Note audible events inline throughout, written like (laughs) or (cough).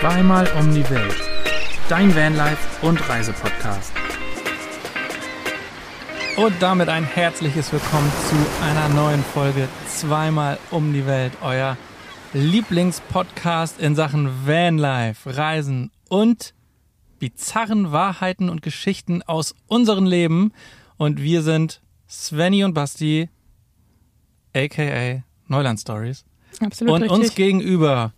Zweimal um die Welt. Dein Vanlife und Reisepodcast. Und damit ein herzliches Willkommen zu einer neuen Folge Zweimal um die Welt, euer Lieblingspodcast in Sachen Vanlife, Reisen und bizarren Wahrheiten und Geschichten aus unserem Leben. Und wir sind Svenny und Basti, aka Neuland Stories. Absolut und richtig. uns gegenüber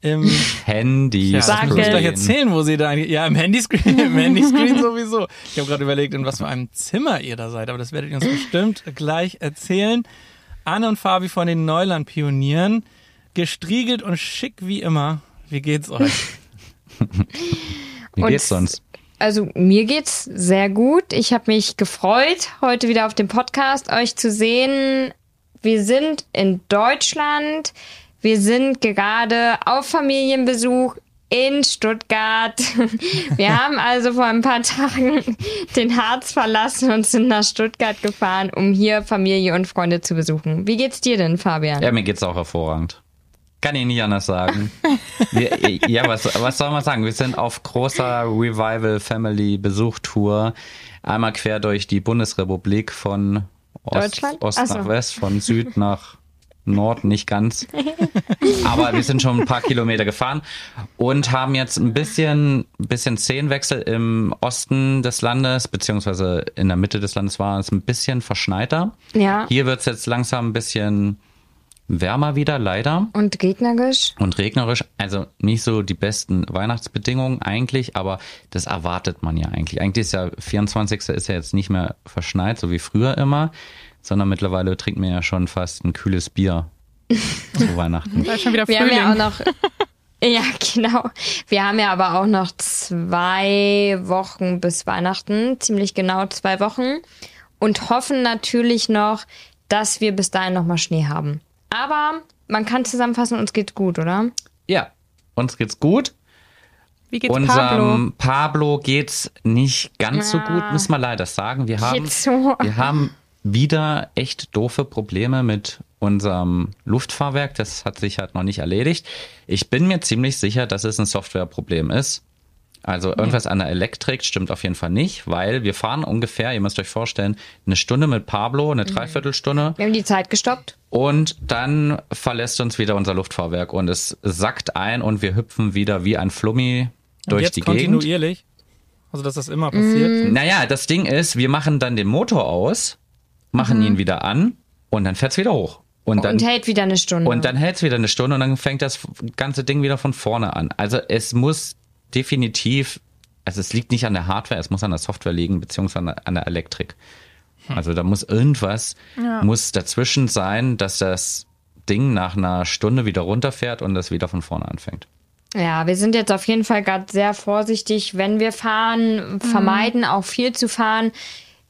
im (laughs) Handy. ja, das muss ich gleich erzählen, wo sie da eigentlich. Ja, im Handyscreen, im (laughs) Handyscreen sowieso. Ich habe gerade überlegt, in was für einem Zimmer ihr da seid, aber das werdet ihr uns bestimmt gleich erzählen. Anne und Fabi von den Neuland-Pionieren, gestriegelt und schick wie immer. Wie geht's euch? (laughs) Wie geht's sonst? Also mir geht's sehr gut. Ich habe mich gefreut, heute wieder auf dem Podcast euch zu sehen. Wir sind in Deutschland. Wir sind gerade auf Familienbesuch in Stuttgart. (laughs) Wir haben also vor ein paar Tagen den Harz verlassen und sind nach Stuttgart gefahren, um hier Familie und Freunde zu besuchen. Wie geht's dir denn, Fabian? Ja, mir geht's auch hervorragend. Kann ich nicht anders sagen. Wir, ja, was, was soll man sagen? Wir sind auf großer Revival Family Besuchtour. Einmal quer durch die Bundesrepublik von Ost? Ost nach West, von Süd nach Nord, nicht ganz. (laughs) Aber wir sind schon ein paar Kilometer gefahren und haben jetzt ein bisschen, bisschen Szenenwechsel im Osten des Landes, beziehungsweise in der Mitte des Landes war es ein bisschen verschneiter. Ja. Hier wird's jetzt langsam ein bisschen wärmer wieder, leider. Und gegnerisch? Und regnerisch, also nicht so die besten Weihnachtsbedingungen eigentlich, aber das erwartet man ja eigentlich. Eigentlich ist ja 24. ist ja jetzt nicht mehr verschneit, so wie früher immer, sondern mittlerweile trinkt man ja schon fast ein kühles Bier zu (laughs) Weihnachten. Äh, Da ist schon wieder Wir haben Frühling. ja auch noch. Ja, genau. Wir haben ja aber auch noch zwei Wochen bis Weihnachten, ziemlich genau zwei Wochen. Und hoffen natürlich noch, dass wir bis dahin nochmal Schnee haben. Aber man kann zusammenfassen, uns geht's gut, oder? Ja, uns geht's gut. Wie geht's Unserem Pablo? Pablo geht's nicht ganz so Ja. gut, muss man leider sagen. Wir haben, Geht's so? wir haben wieder echt doofe Probleme mit unserem Luftfahrwerk. Das hat sich halt noch nicht erledigt. Ich bin mir ziemlich sicher, dass es ein Softwareproblem ist. Also irgendwas an der Elektrik stimmt auf jeden Fall nicht, weil wir fahren ungefähr, ihr müsst euch vorstellen, eine Stunde mit Pablo, eine Dreiviertelstunde Wir haben die Zeit gestoppt. und dann verlässt uns wieder unser Luftfahrwerk und es sackt ein und wir hüpfen wieder wie ein Flummi Und durch jetzt die Gegend. kontinuierlich? Also, dass das immer passiert? Naja, das Ding ist, wir machen dann den Motor aus, machen ihn wieder an und dann fährt's wieder hoch. Und dann, und hält wieder eine Stunde. und dann hält's wieder eine Stunde und dann fängt das ganze Ding wieder von vorne an. Also es muss definitiv, also es liegt nicht an der Hardware, es muss an der Software liegen, beziehungsweise an der Elektrik. Also da muss irgendwas, Ja. muss dazwischen sein, dass das Ding nach einer Stunde wieder runterfährt und das wieder von vorne anfängt. Ja, wir sind jetzt auf jeden Fall gerade sehr vorsichtig, wenn wir fahren, vermeiden auch viel zu fahren.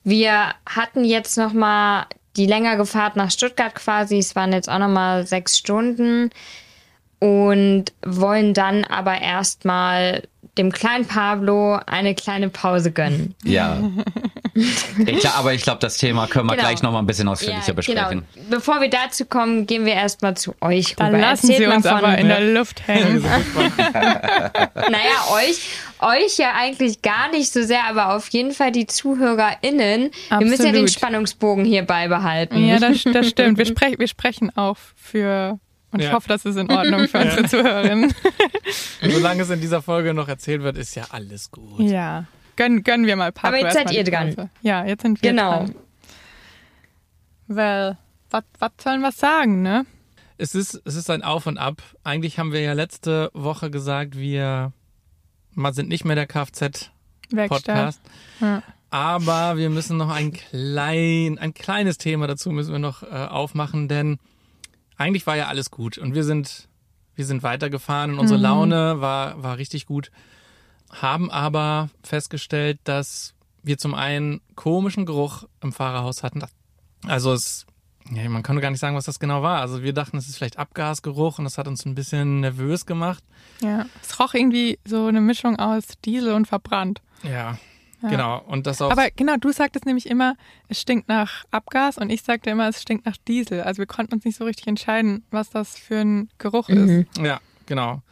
Wir hatten jetzt noch mal die längere Fahrt nach Stuttgart quasi. Es waren jetzt auch noch mal sechs Stunden und wollen dann aber erstmal dem kleinen Pablo eine kleine Pause gönnen. Ja. ich, aber ich glaube, das Thema können wir Genau. gleich noch mal ein bisschen ausführlicher besprechen. Genau. Bevor wir dazu kommen, gehen wir erstmal zu euch Dann rüber. lassen Erzählt sie mal uns aber in der Luft hängen. (laughs) (laughs) Naja, euch, euch ja eigentlich gar nicht so sehr, aber auf jeden Fall die ZuhörerInnen. Wir müssen ja den Absolut. Spannungsbogen hier beibehalten. ja, das, das (laughs) stimmt. Wir, sprech, wir sprechen auch für, und ich Ja. hoffe, das ist in Ordnung für unsere (laughs) Zuhörerinnen. (laughs) Und solange es in dieser Folge noch erzählt wird, ist ja alles gut. Ja. Gönnen, gönnen wir mal Pablo Aber jetzt seid ihr die dran. Ja, jetzt sind wir Genau. dran. Well, was sollen wir sagen, ne? Es ist, es ist ein Auf und Ab. Eigentlich haben wir ja letzte Woche gesagt, wir mal sind nicht mehr der Kfz-Podcast. Ja. Aber wir müssen noch ein klein, ein kleines Thema dazu müssen wir noch äh, aufmachen, denn eigentlich war ja alles gut und wir sind, wir sind weitergefahren und unsere Mhm. Laune war, war richtig gut. Haben aber festgestellt, dass wir zum einen komischen Geruch im Fahrerhaus hatten. Also es, ja, man kann gar nicht sagen, was das genau war. Also wir dachten, es ist vielleicht Abgasgeruch und das hat uns ein bisschen nervös gemacht. ja. Es roch irgendwie so eine Mischung aus Diesel und verbrannt. Ja, genau. Und das auch. Aber genau, du sagtest nämlich immer, es stinkt nach Abgas und ich sagte immer, es stinkt nach Diesel. Also wir konnten uns nicht so richtig entscheiden, was das für ein Geruch ist. Ja, genau.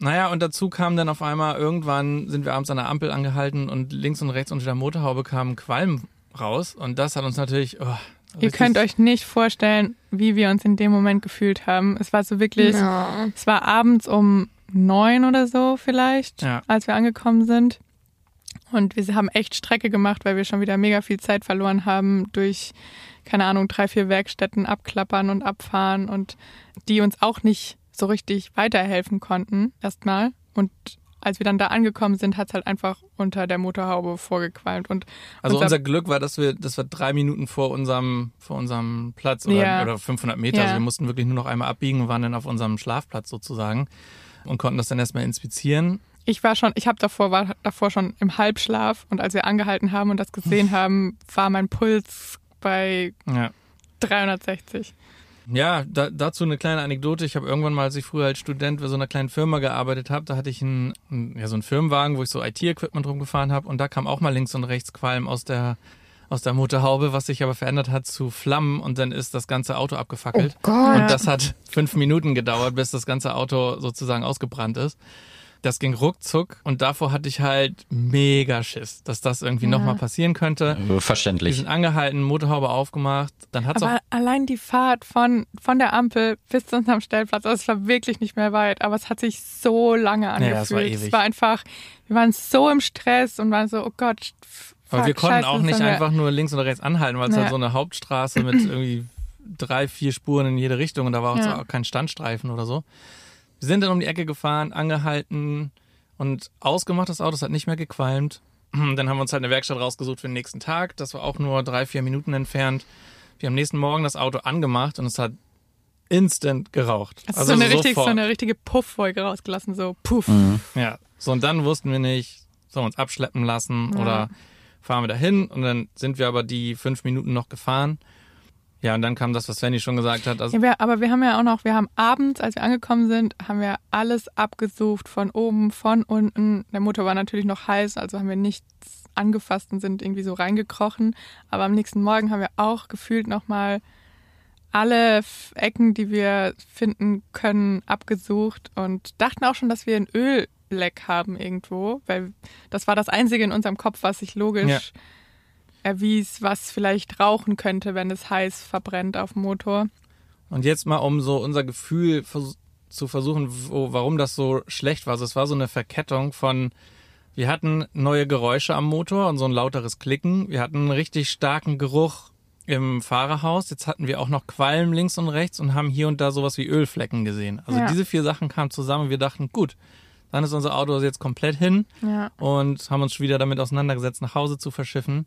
Naja, und dazu kam dann auf einmal, irgendwann sind wir abends an der Ampel angehalten und links und rechts unter der Motorhaube kam Qualm raus. Und das hat uns natürlich. Oh, Ihr könnt euch nicht vorstellen, wie wir uns in dem Moment gefühlt haben. Es war so wirklich, Ja. es war abends um neun oder so vielleicht, Ja. als wir angekommen sind. Und wir haben echt Strecke gemacht, weil wir schon wieder mega viel Zeit verloren haben durch, keine Ahnung, drei, vier Werkstätten abklappern und abfahren und die uns auch nicht so richtig weiterhelfen konnten, erstmal. Und als wir dann da angekommen sind, hat es halt einfach unter der Motorhaube vorgequalmt. Und Also unser- unser Glück war, dass wir, dass wir drei Minuten vor unserem, vor unserem Platz oder, Ja. oder 500 Meter, Ja. also wir mussten wirklich nur noch einmal abbiegen und waren dann auf unserem Schlafplatz sozusagen und konnten das dann erstmal inspizieren. Ich war schon, ich habe davor war davor schon im Halbschlaf und als wir angehalten haben und das gesehen (laughs) haben, war mein Puls bei Ja. 360. Ja, da, dazu eine kleine Anekdote. Ich habe irgendwann mal, als ich früher als Student bei so einer kleinen Firma gearbeitet habe, da hatte ich einen, ja, so einen Firmenwagen, wo ich so IT-Equipment rumgefahren habe und da kam auch mal links und rechts Qualm aus der aus der Motorhaube, was sich aber verändert hat zu Flammen und dann ist das ganze Auto abgefackelt. Oh Gott. Und das hat fünf Minuten gedauert, bis das ganze Auto sozusagen ausgebrannt ist. Das ging ruckzuck und davor hatte ich halt mega Schiss, dass das irgendwie Ja. nochmal passieren könnte. Äh, Wir Verständlich. sind angehalten, Motorhaube aufgemacht, dann hat's auch Aber allein die Fahrt von, von der Ampel bis zu unserem Stellplatz, also es war wirklich nicht mehr weit, aber es hat sich so lange angefühlt. Ja, es war ewig. Es war einfach, wir waren so im Stress und waren so, oh Gott. Aber wir konnten scheiße, auch das nicht einfach nur links oder rechts anhalten, weil es Ja. halt so eine Hauptstraße mit (clears throat) irgendwie drei, vier Spuren in jede Richtung und da war auch Ja. so kein Standstreifen oder so. Wir sind dann um die Ecke gefahren, angehalten und ausgemacht das Auto, es hat nicht mehr gequalmt. (clears throat) Dann haben wir uns halt eine Werkstatt rausgesucht für den nächsten Tag. Das war auch nur drei, vier Minuten entfernt. Wir haben nächsten Morgen das Auto angemacht und es hat instant geraucht. Es ist also so, eine richtig, so sofort. eine richtige Puffwolke rausgelassen, so puff. Mhm. Ja, so und dann wussten wir nicht, sollen wir uns abschleppen lassen Ja. oder fahren wir dahin und dann sind wir aber die fünf Minuten noch gefahren. Ja, und dann kam das, was Svenny schon gesagt hat. Also, Ja, wir, aber wir haben ja auch noch, wir haben abends, als wir angekommen sind, haben wir alles abgesucht, von oben, von unten. Der Motor war natürlich noch heiß, also haben wir nichts angefasst und sind irgendwie so reingekrochen. Aber am nächsten Morgen haben wir auch gefühlt nochmal alle Ecken, die wir finden können, abgesucht und dachten auch schon, dass wir ein Ölleck haben irgendwo, weil das war das Einzige in unserem Kopf, was sich logisch Ja. Erwies, was vielleicht rauchen könnte, wenn es heiß verbrennt auf dem Motor. und jetzt mal, um so unser Gefühl zu versuchen, wo, warum das so schlecht war. Also es war so eine Verkettung von, wir hatten neue Geräusche am Motor und so ein lauteres Klicken. Wir hatten einen richtig starken Geruch im Fahrerhaus. Jetzt hatten wir auch noch Qualm links und rechts und haben hier und da sowas wie Ölflecken gesehen. Also Ja. diese vier Sachen kamen zusammen und wir dachten, gut, dann ist unser Auto jetzt komplett hin. Ja. und haben uns wieder damit auseinandergesetzt, nach Hause zu verschiffen.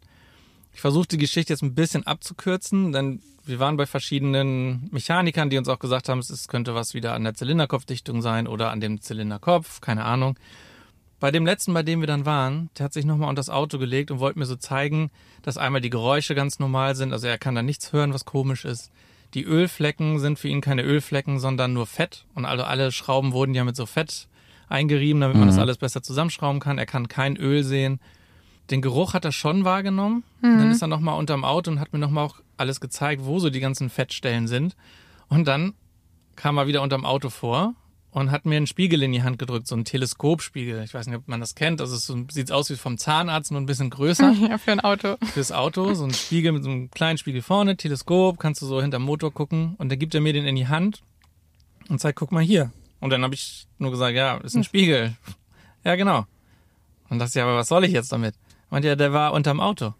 Ich versuche die Geschichte jetzt ein bisschen abzukürzen, denn wir waren bei verschiedenen Mechanikern, die uns auch gesagt haben, es könnte was wieder an der Zylinderkopfdichtung sein oder an dem Zylinderkopf, keine Ahnung. Bei dem letzten, bei dem wir dann waren, der hat sich nochmal unter das Auto gelegt und wollte mir so zeigen, dass einmal die Geräusche ganz normal sind, also er kann da nichts hören, was komisch ist. Die Ölflecken sind für ihn keine Ölflecken, sondern nur Fett und also alle Schrauben wurden ja mit so Fett eingerieben, damit man das alles besser zusammenschrauben kann. Er kann kein Öl sehen. Den Geruch hat er schon wahrgenommen. Und dann ist er nochmal unterm Auto und hat mir nochmal auch alles gezeigt, wo so die ganzen Fettstellen sind. Und dann kam er wieder unterm Auto vor und hat mir einen Spiegel in die Hand gedrückt, so einen Teleskopspiegel. Ich weiß nicht, ob man das kennt. Also es so, sieht aus wie vom Zahnarzt, nur ein bisschen größer (laughs) Ja, für ein Auto. fürs Auto. So ein Spiegel mit so einem kleinen Spiegel vorne, Teleskop, kannst du so hinterm Motor gucken. Und dann gibt er mir den in die Hand und sagt, guck mal hier. Und dann habe ich nur gesagt, ja, ist ein Spiegel. Ja, genau. Und dachte ich, aber was soll ich jetzt damit? Meint er, der war unterm Auto.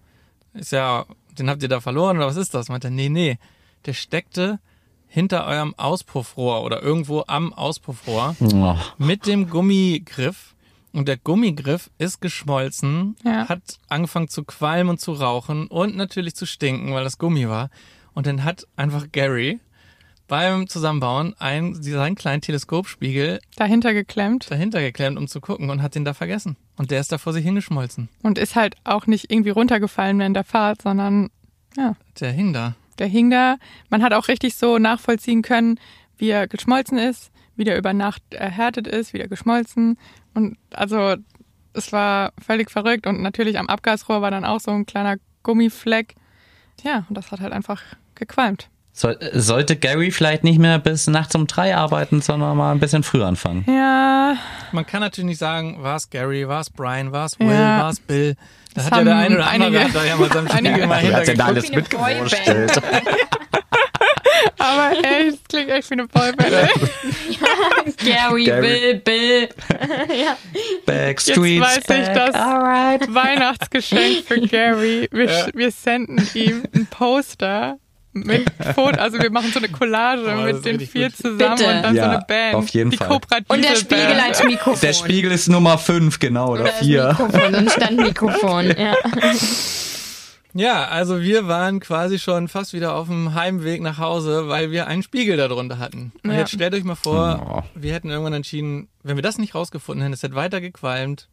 Ist ja, den habt ihr da verloren oder was ist das? Meint er, nee, nee. Der steckte hinter eurem Auspuffrohr oder irgendwo am Auspuffrohr Oh. mit dem Gummigriff. Und der Gummigriff ist geschmolzen, Ja. hat angefangen zu qualmen und zu rauchen und natürlich zu stinken, weil das Gummi war. Und dann hat einfach Gary beim Zusammenbauen einen, seinen kleinen Teleskopspiegel Dahinter geklemmt dahinter geklemmt, um zu gucken und hat den da vergessen. Und der ist da vor sich hingeschmolzen. und ist halt auch nicht irgendwie runtergefallen während der Fahrt, sondern ja, Der hing da. der hing da. Man hat auch richtig so nachvollziehen können, wie er geschmolzen ist, wie der über Nacht erhärtet ist, wie er geschmolzen. Und also es war völlig verrückt. Und natürlich am Abgasrohr war dann auch so ein kleiner Gummifleck. Ja, und das hat halt einfach gequalmt. Soll, sollte Gary vielleicht nicht mehr bis nachts um drei arbeiten, sondern mal ein bisschen früher anfangen? Ja, Man kann natürlich nicht sagen, war es Gary, war es Brian, war es Will, Ja. war es Bill. Da Das hat ja der haben eine oder andere einige- hat da ja mal seinem (laughs) einige- Spiegel mal Du hast ja da hintergeguckt. alles mitgewurschtelt. aber ey, das klingt echt wie eine Boyband. ey. (laughs) Gary, Gary. Bill, Bill. (laughs) ja. Backstreet's Jetzt weiß ich back. das. Alright. Weihnachtsgeschenk für Gary. Wir, Ja. wir senden ihm ein Poster mit Foto, also wir machen so eine Collage Oh, mit den vier gut. zusammen Bitte. und dann so Ja, eine Band. auf jeden die Fall. Und der Spiegel Band. als Mikrofon. Der Spiegel ist Nummer fünf, genau, oder Oder das vier. Mikrofon, ein Standmikrofon. (laughs) Ja. Ja, also wir waren quasi schon fast wieder auf dem Heimweg nach Hause, weil wir einen Spiegel darunter hatten. Und Ja. jetzt stellt euch mal vor, wir hätten irgendwann entschieden, wenn wir das nicht rausgefunden hätten, es hätte weiter gequalmt.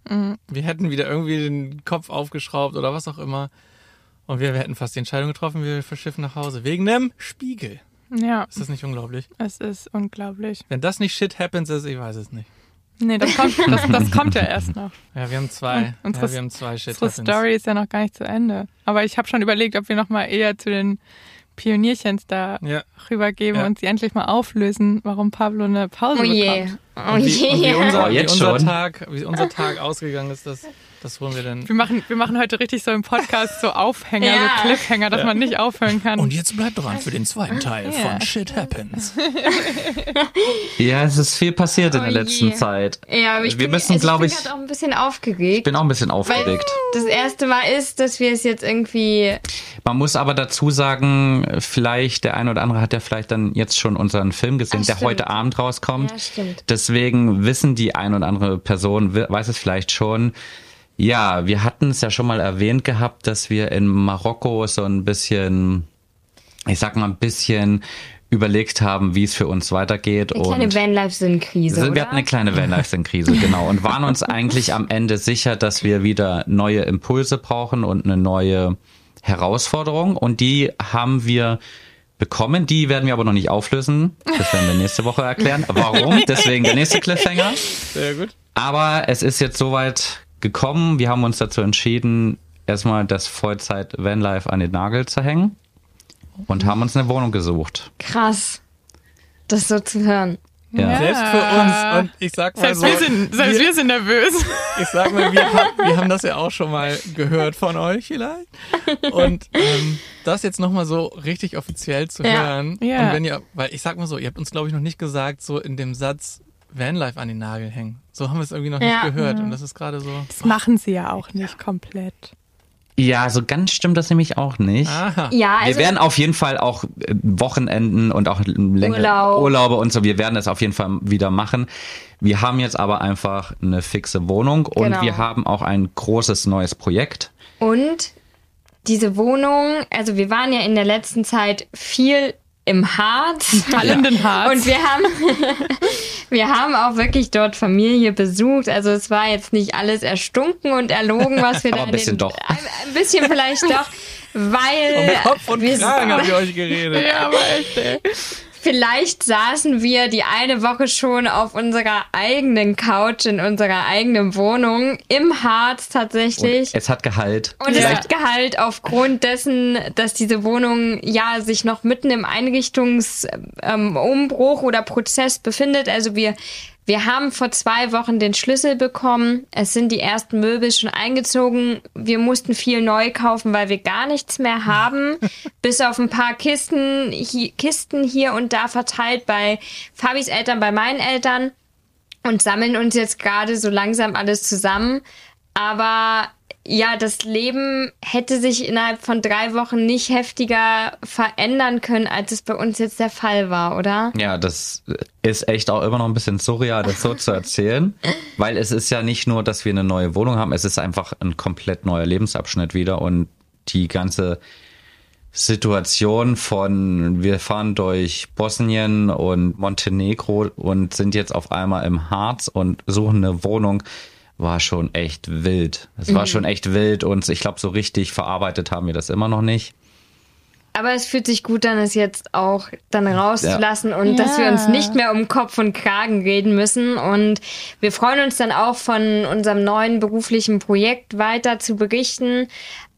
Wir hätten wieder irgendwie den Kopf aufgeschraubt oder was auch immer. Und wir, wir hätten fast die Entscheidung getroffen, wir verschiffen nach Hause. Wegen einem Spiegel. Ja, Ist das nicht unglaublich? es ist unglaublich. Wenn das nicht shit happens ist, ich weiß es nicht. Nee, das kommt, das, das kommt ja erst noch. Ja, wir haben zwei. Unsere- ja, wir haben zwei shit Unsere happens. Story ist ja noch gar nicht zu Ende. Aber ich habe schon überlegt, ob wir noch mal eher zu den Pionierchens da Ja. rübergeben Ja. und sie endlich mal auflösen, warum Pablo eine Pause Oh je. Oh Und wie, und wie (laughs) je. unser, Oh, wie jetzt unser schon? Tag, wie unser Tag ausgegangen ist, das, das holen wir dann. Wir machen, wir machen heute richtig so im Podcast so Aufhänger, Ja. so Cliffhanger, dass man nicht aufhören kann. Und jetzt bleibt dran für den zweiten Teil Ja. von Shit Happens. (laughs) Ja, es ist viel passiert in Oh der letzten je. Zeit. Ja, aber ich Wir bin, müssen, also glaub ich ich- bin auch ein bisschen Ich aufgeregt. bin auch ein bisschen Weil aufgeregt. das erste Mal ist, dass wir es jetzt irgendwie. Man muss aber dazu sagen, vielleicht der eine oder andere hat ja vielleicht dann jetzt schon unseren Film gesehen, Ach, der stimmt. heute Abend rauskommt. Ja, stimmt. Deswegen wissen die ein oder andere Person, we- weiß es vielleicht schon. Ja, wir hatten es ja schon mal erwähnt gehabt, dass wir in Marokko so ein bisschen, ich sag mal ein bisschen überlegt haben, wie es für uns weitergeht. Eine kleine und Vanlife-Sinnkrise. wir oder? hatten eine kleine Vanlife-Krise, (laughs) genau. Und waren uns eigentlich am Ende sicher, dass wir wieder neue Impulse brauchen und eine neue Herausforderung. Und die haben wir bekommen. Die werden wir aber noch nicht auflösen. Das werden wir nächste Woche erklären. Warum? (laughs) Deswegen der nächste Cliffhanger. Sehr gut. Aber es ist jetzt soweit gekommen. Wir haben uns dazu entschieden, erstmal das Vollzeit Vanlife an den Nagel zu hängen und haben uns eine Wohnung gesucht. Krass. Das so zu hören. Ja. Selbst für uns. Und ich sag mal Selbst, so, wir, sind, selbst wir sind nervös. (laughs) ich sag mal, wir, haben- wir haben das ja auch schon mal gehört von euch vielleicht. Und ähm, das jetzt nochmal so richtig offiziell zu Ja. hören. Ja. Und wenn ihr, weil ich sag mal so, ihr habt uns glaube ich noch nicht gesagt, so in dem Satz Vanlife an den Nagel hängen. So haben wir es irgendwie noch Ja. nicht gehört. Und das ist gerade so. Das machen sie ja auch nicht komplett. Ja, so ganz stimmt das nämlich auch nicht. Aha. Ja, Wir also. werden auf jeden Fall auch äh, Wochenenden und auch längere Urlaub. Urlaube und so, wir werden das auf jeden Fall wieder machen. Wir haben jetzt aber einfach eine fixe Wohnung und Genau. wir haben auch ein großes neues Projekt. Und diese Wohnung, also wir waren ja in der letzten Zeit viel im Harz. Hallenden Harz. Und wir haben, (laughs) wir haben auch wirklich dort Familie besucht. Also es war jetzt nicht alles erstunken und erlogen, was wir (laughs) da ein in bisschen den, doch. Ein, ein bisschen vielleicht doch, (laughs) weil Um Kopf und wir- Kragen habt ihr euch geredet. ja, aber echt, ey. Vielleicht saßen wir die eine Woche schon auf unserer eigenen Couch in unserer eigenen Wohnung im Harz Und tatsächlich. es hat Gehalt. Und es Vielleicht hat Gehalt aufgrund dessen, dass diese Wohnung ja sich noch mitten im Einrichtungsumbruch ähm, oder Prozess befindet. Also wir, wir haben vor zwei Wochen den Schlüssel bekommen. Es sind die ersten Möbel schon eingezogen. Wir mussten viel neu kaufen, weil wir gar nichts mehr haben. (laughs) Bis auf ein paar Kisten, hi, Kisten hier und da verteilt bei Fabis Eltern, bei meinen Eltern und sammeln uns jetzt gerade so langsam alles zusammen. Aber ja, das Leben hätte sich innerhalb von drei Wochen nicht heftiger verändern können, als es bei uns jetzt der Fall war, oder? Ja, das ist echt auch immer noch ein bisschen surreal, das so zu erzählen. (laughs) Weil es ist ja nicht nur, dass wir eine neue Wohnung haben, es ist einfach ein komplett neuer Lebensabschnitt wieder und die ganze Situation von wir fahren durch Bosnien und Montenegro und sind jetzt auf einmal im Harz und suchen eine Wohnung, war schon echt wild. Es war schon echt wild und ich glaube, so richtig verarbeitet haben wir das immer noch nicht. Aber es fühlt sich gut an, es jetzt auch dann rauszulassen und dass wir Ja. uns nicht mehr um Kopf und Kragen reden müssen. Und wir freuen uns dann auch von unserem neuen beruflichen Projekt weiter zu berichten.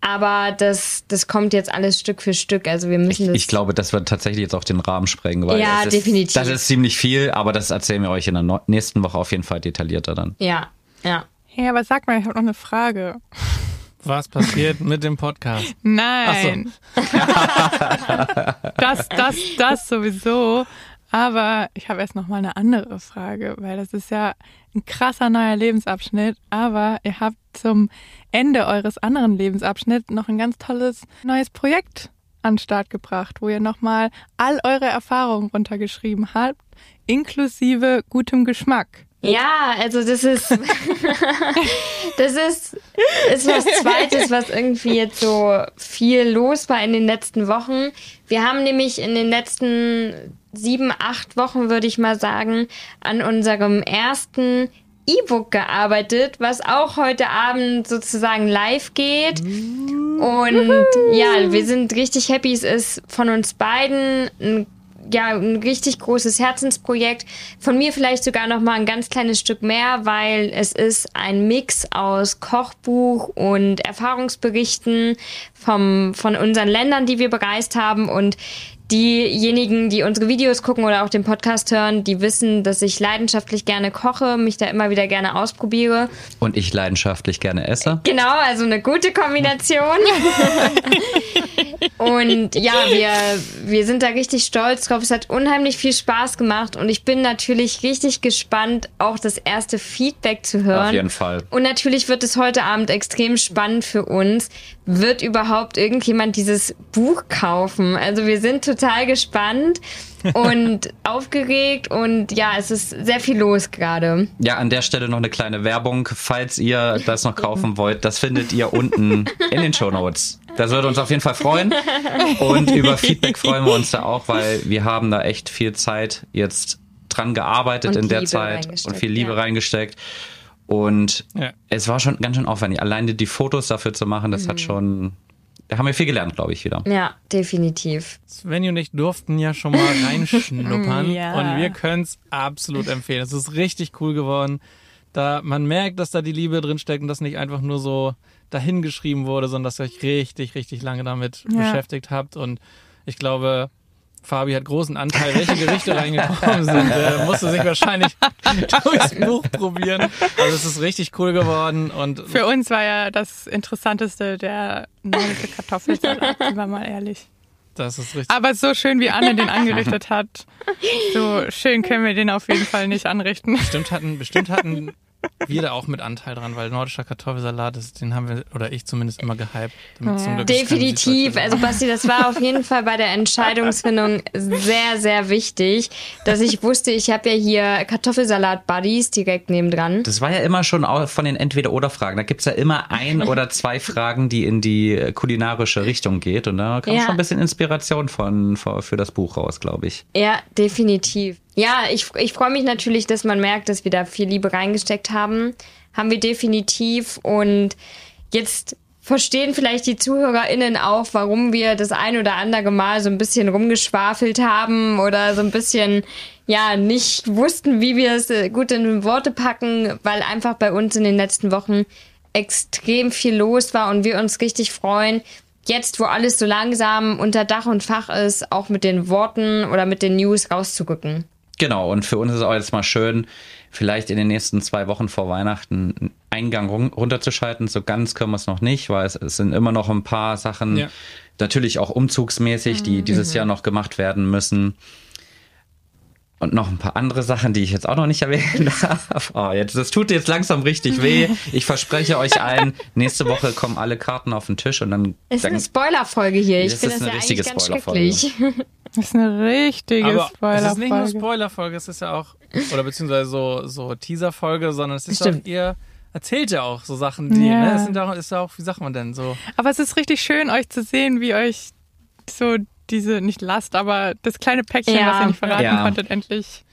Aber das, das kommt jetzt alles Stück für Stück. Also wir müssen Ich, das. ich glaube, das wird tatsächlich jetzt auch den Rahmen sprengen, weil Ja, das ist, definitiv. Das ist ziemlich viel, aber das erzählen wir euch in der nächsten Woche auf jeden Fall detaillierter dann. ja, ja. Hey, aber sag mal, ich habe noch eine Frage. Was passiert mit dem Podcast? Nein. (laughs) das, das, das sowieso. Aber ich habe erst noch mal eine andere Frage, weil das ist ja ein krasser neuer Lebensabschnitt. Aber ihr habt zum Ende eures anderen Lebensabschnitts noch ein ganz tolles neues Projekt an den Start gebracht, wo ihr noch mal all eure Erfahrungen runtergeschrieben habt, inklusive gutem Geschmack. Ja, also das ist (laughs) das ist, ist was Zweites, was irgendwie jetzt so viel los war in den letzten Wochen. Wir haben nämlich in den letzten sieben, acht Wochen, würde ich mal sagen, an unserem ersten E-Book gearbeitet, was auch heute Abend sozusagen live geht. Und ja, wir sind richtig happy. Es ist von uns beiden ein ja, ein richtig großes Herzensprojekt. Von mir vielleicht sogar noch mal ein ganz kleines Stück mehr, weil es ist ein Mix aus Kochbuch und Erfahrungsberichten vom, von unseren Ländern, die wir bereist haben und diejenigen, die unsere Videos gucken oder auch den Podcast hören, die wissen, dass ich leidenschaftlich gerne koche, mich da immer wieder gerne ausprobiere. Und ich leidenschaftlich gerne esse. Genau, also eine gute Kombination. (laughs) und ja, wir, wir sind da richtig stolz drauf. Es hat unheimlich viel Spaß gemacht und ich bin natürlich richtig gespannt, auch das erste Feedback zu hören. Auf jeden Fall. Und natürlich wird es heute Abend extrem spannend für uns. Wird überhaupt irgendjemand dieses Buch kaufen? Also wir sind total gespannt und (laughs) aufgeregt und ja, es ist sehr viel los gerade. Ja, an der Stelle noch eine kleine Werbung. Falls ihr das noch kaufen wollt, das findet ihr unten in den Show Notes. Das würde uns auf jeden Fall freuen. Und über Feedback freuen wir uns da auch, weil wir haben da echt viel Zeit jetzt dran gearbeitet Und in der Liebe Zeit und viel Liebe ja. reingesteckt. Und Ja. es war schon ganz schön aufwendig. Alleine die Fotos dafür zu machen, das Mhm. hat schon, da haben wir viel gelernt, glaube ich, wieder. Ja, definitiv. Svenny und ich durften ja schon mal (laughs) reinschnuppern Ja. und wir können es absolut empfehlen. Es ist richtig cool geworden. Da man merkt, dass da die Liebe drin steckt und das nicht einfach nur so dahingeschrieben wurde, sondern dass ihr euch richtig, richtig lange damit Ja. beschäftigt habt. Und ich glaube, Fabi hat großen Anteil, welche Gerichte reingekommen sind. Er (laughs) musste sich wahrscheinlich (laughs) durchs Buch probieren. Also es ist richtig cool geworden und Für uns war ja das Interessanteste der nordische Kartoffelsalat, (laughs) sind wir mal ehrlich. das ist richtig. Aber so schön wie Anne den angerichtet hat, so schön können wir den auf jeden Fall nicht anrichten. Bestimmt hatten, bestimmt hatten wir da auch mit Anteil dran, weil nordischer Kartoffelsalat, ist, den haben wir, oder ich zumindest immer gehypt. Damit zum Glück ist keine Definitiv. Also Basti, das war auf jeden Fall bei der Entscheidungsfindung sehr, sehr wichtig, dass ich wusste, ich habe ja hier Kartoffelsalat-Buddies direkt nebendran. Das war ja immer schon auch von den Entweder-Oder-Fragen. Da gibt's ja immer ein (laughs) oder zwei Fragen, die in die kulinarische Richtung geht. Und da kam Ja. schon ein bisschen Inspiration von, für, für das Buch raus, glaube ich. Ja, definitiv. Ja, ich, ich freue mich natürlich, dass man merkt, dass wir da viel Liebe reingesteckt haben. Haben wir definitiv. Und jetzt verstehen vielleicht die ZuhörerInnen auch, warum wir das ein oder andere Mal so ein bisschen rumgeschwafelt haben oder so ein bisschen, ja, nicht wussten, wie wir es äh, gut in Worte packen, weil einfach bei uns in den letzten Wochen extrem viel los war und wir uns richtig freuen, jetzt, wo alles so langsam unter Dach und Fach ist, auch mit den Worten oder mit den News rauszurücken. Genau, und für uns ist es auch jetzt mal schön, vielleicht in den nächsten zwei Wochen vor Weihnachten einen Eingang run- runterzuschalten. So ganz können wir es noch nicht, weil es, es sind immer noch ein paar Sachen, Ja. natürlich auch umzugsmäßig, die dieses Jahr noch gemacht werden müssen. Und noch ein paar andere Sachen, die ich jetzt auch noch nicht (laughs) erwähnen darf. Oh, jetzt, das tut jetzt langsam richtig weh. (laughs) Ich verspreche euch allen, nächste Woche kommen alle Karten auf den Tisch und dann, Es ist dann eine Spoilerfolge hier. Ich Das finde ist das eine ja richtige eigentlich ganz Spoilerfolge. schrecklich. (laughs) Das ist eine richtige Aber es ist nicht nur Spoilerfolge. Spoilerfolge, es ist ja auch, oder beziehungsweise so, so Teaserfolge, sondern es ist Stimmt. auch, ihr erzählt ja auch so Sachen, die, Ja. ne, es sind auch, ist ja auch, wie sagt man denn, so, Aber es ist richtig schön, euch zu sehen, wie euch so diese, nicht Last, aber das kleine Päckchen, Ja. was ihr nicht verraten Ja. konntet, endlich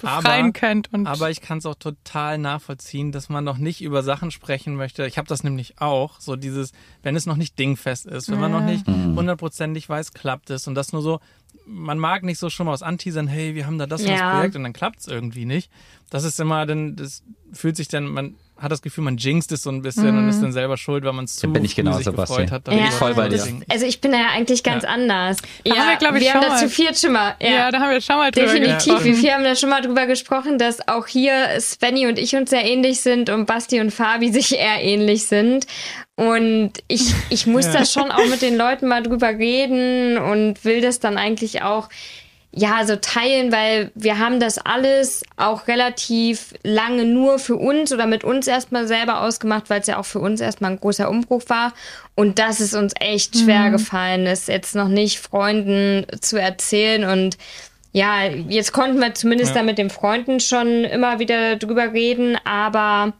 befreien Aber- könnt. Und Aber ich kann es auch total nachvollziehen, dass man noch nicht über Sachen sprechen möchte. Ich habe das nämlich auch, so dieses, wenn es noch nicht dingfest ist, wenn man noch Ja. nicht hundertprozentig weiß, klappt es und das nur so, man mag nicht so schon mal aus Anteasern, hey, wir haben da das und das Ja. Projekt und dann klappt es irgendwie nicht. Das ist immer dann, das fühlt sich dann, man hat das Gefühl, man jinxt es so ein bisschen und ist dann selber schuld, weil man es zu bin ich früh genauso, sich Basti. gefreut hat. Bin ich darüber. voll bei dir. Also ich bin da ja eigentlich ganz Ja. anders. Da haben wir, glaub ich, wir haben schon da mal- zu viert schon mal. ja. da haben wir schon mal drüber Definitiv. gesprochen. Wir vier haben da schon mal drüber gesprochen, dass auch hier Svenny und ich uns sehr ähnlich sind und Basti und Fabi sich eher ähnlich sind. Und ich, ich muss Ja. da schon auch mit den Leuten mal drüber reden und will das dann eigentlich auch ja, so teilen, weil wir haben das alles auch relativ lange nur für uns oder mit uns erstmal selber ausgemacht, weil es ja auch für uns erstmal ein großer Umbruch war. Und das ist uns echt schwer gefallen, es jetzt noch nicht Freunden zu erzählen. Und ja, jetzt konnten wir zumindest Ja. da mit den Freunden schon immer wieder drüber reden, aber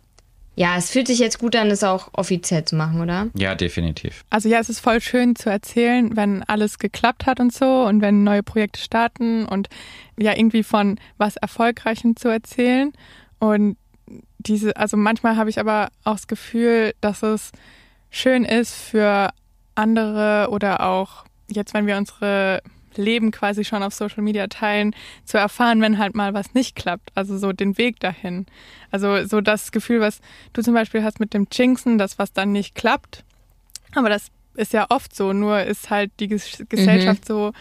ja, es fühlt sich jetzt gut an, es auch offiziell zu machen, oder? Ja, definitiv. Also ja, es ist voll schön zu erzählen, wenn alles geklappt hat und so und wenn neue Projekte starten und ja irgendwie von was Erfolgreichem zu erzählen. Und diese, also manchmal habe ich aber auch das Gefühl, dass es schön ist für andere oder auch jetzt, wenn wir unsere Leben quasi schon auf Social Media teilen, zu erfahren, wenn halt mal was nicht klappt. Also so den Weg dahin. Also so das Gefühl, was du zum Beispiel hast mit dem Jinxen, das was dann nicht klappt. Aber das ist ja oft so, nur ist halt die Ges Gesellschaft so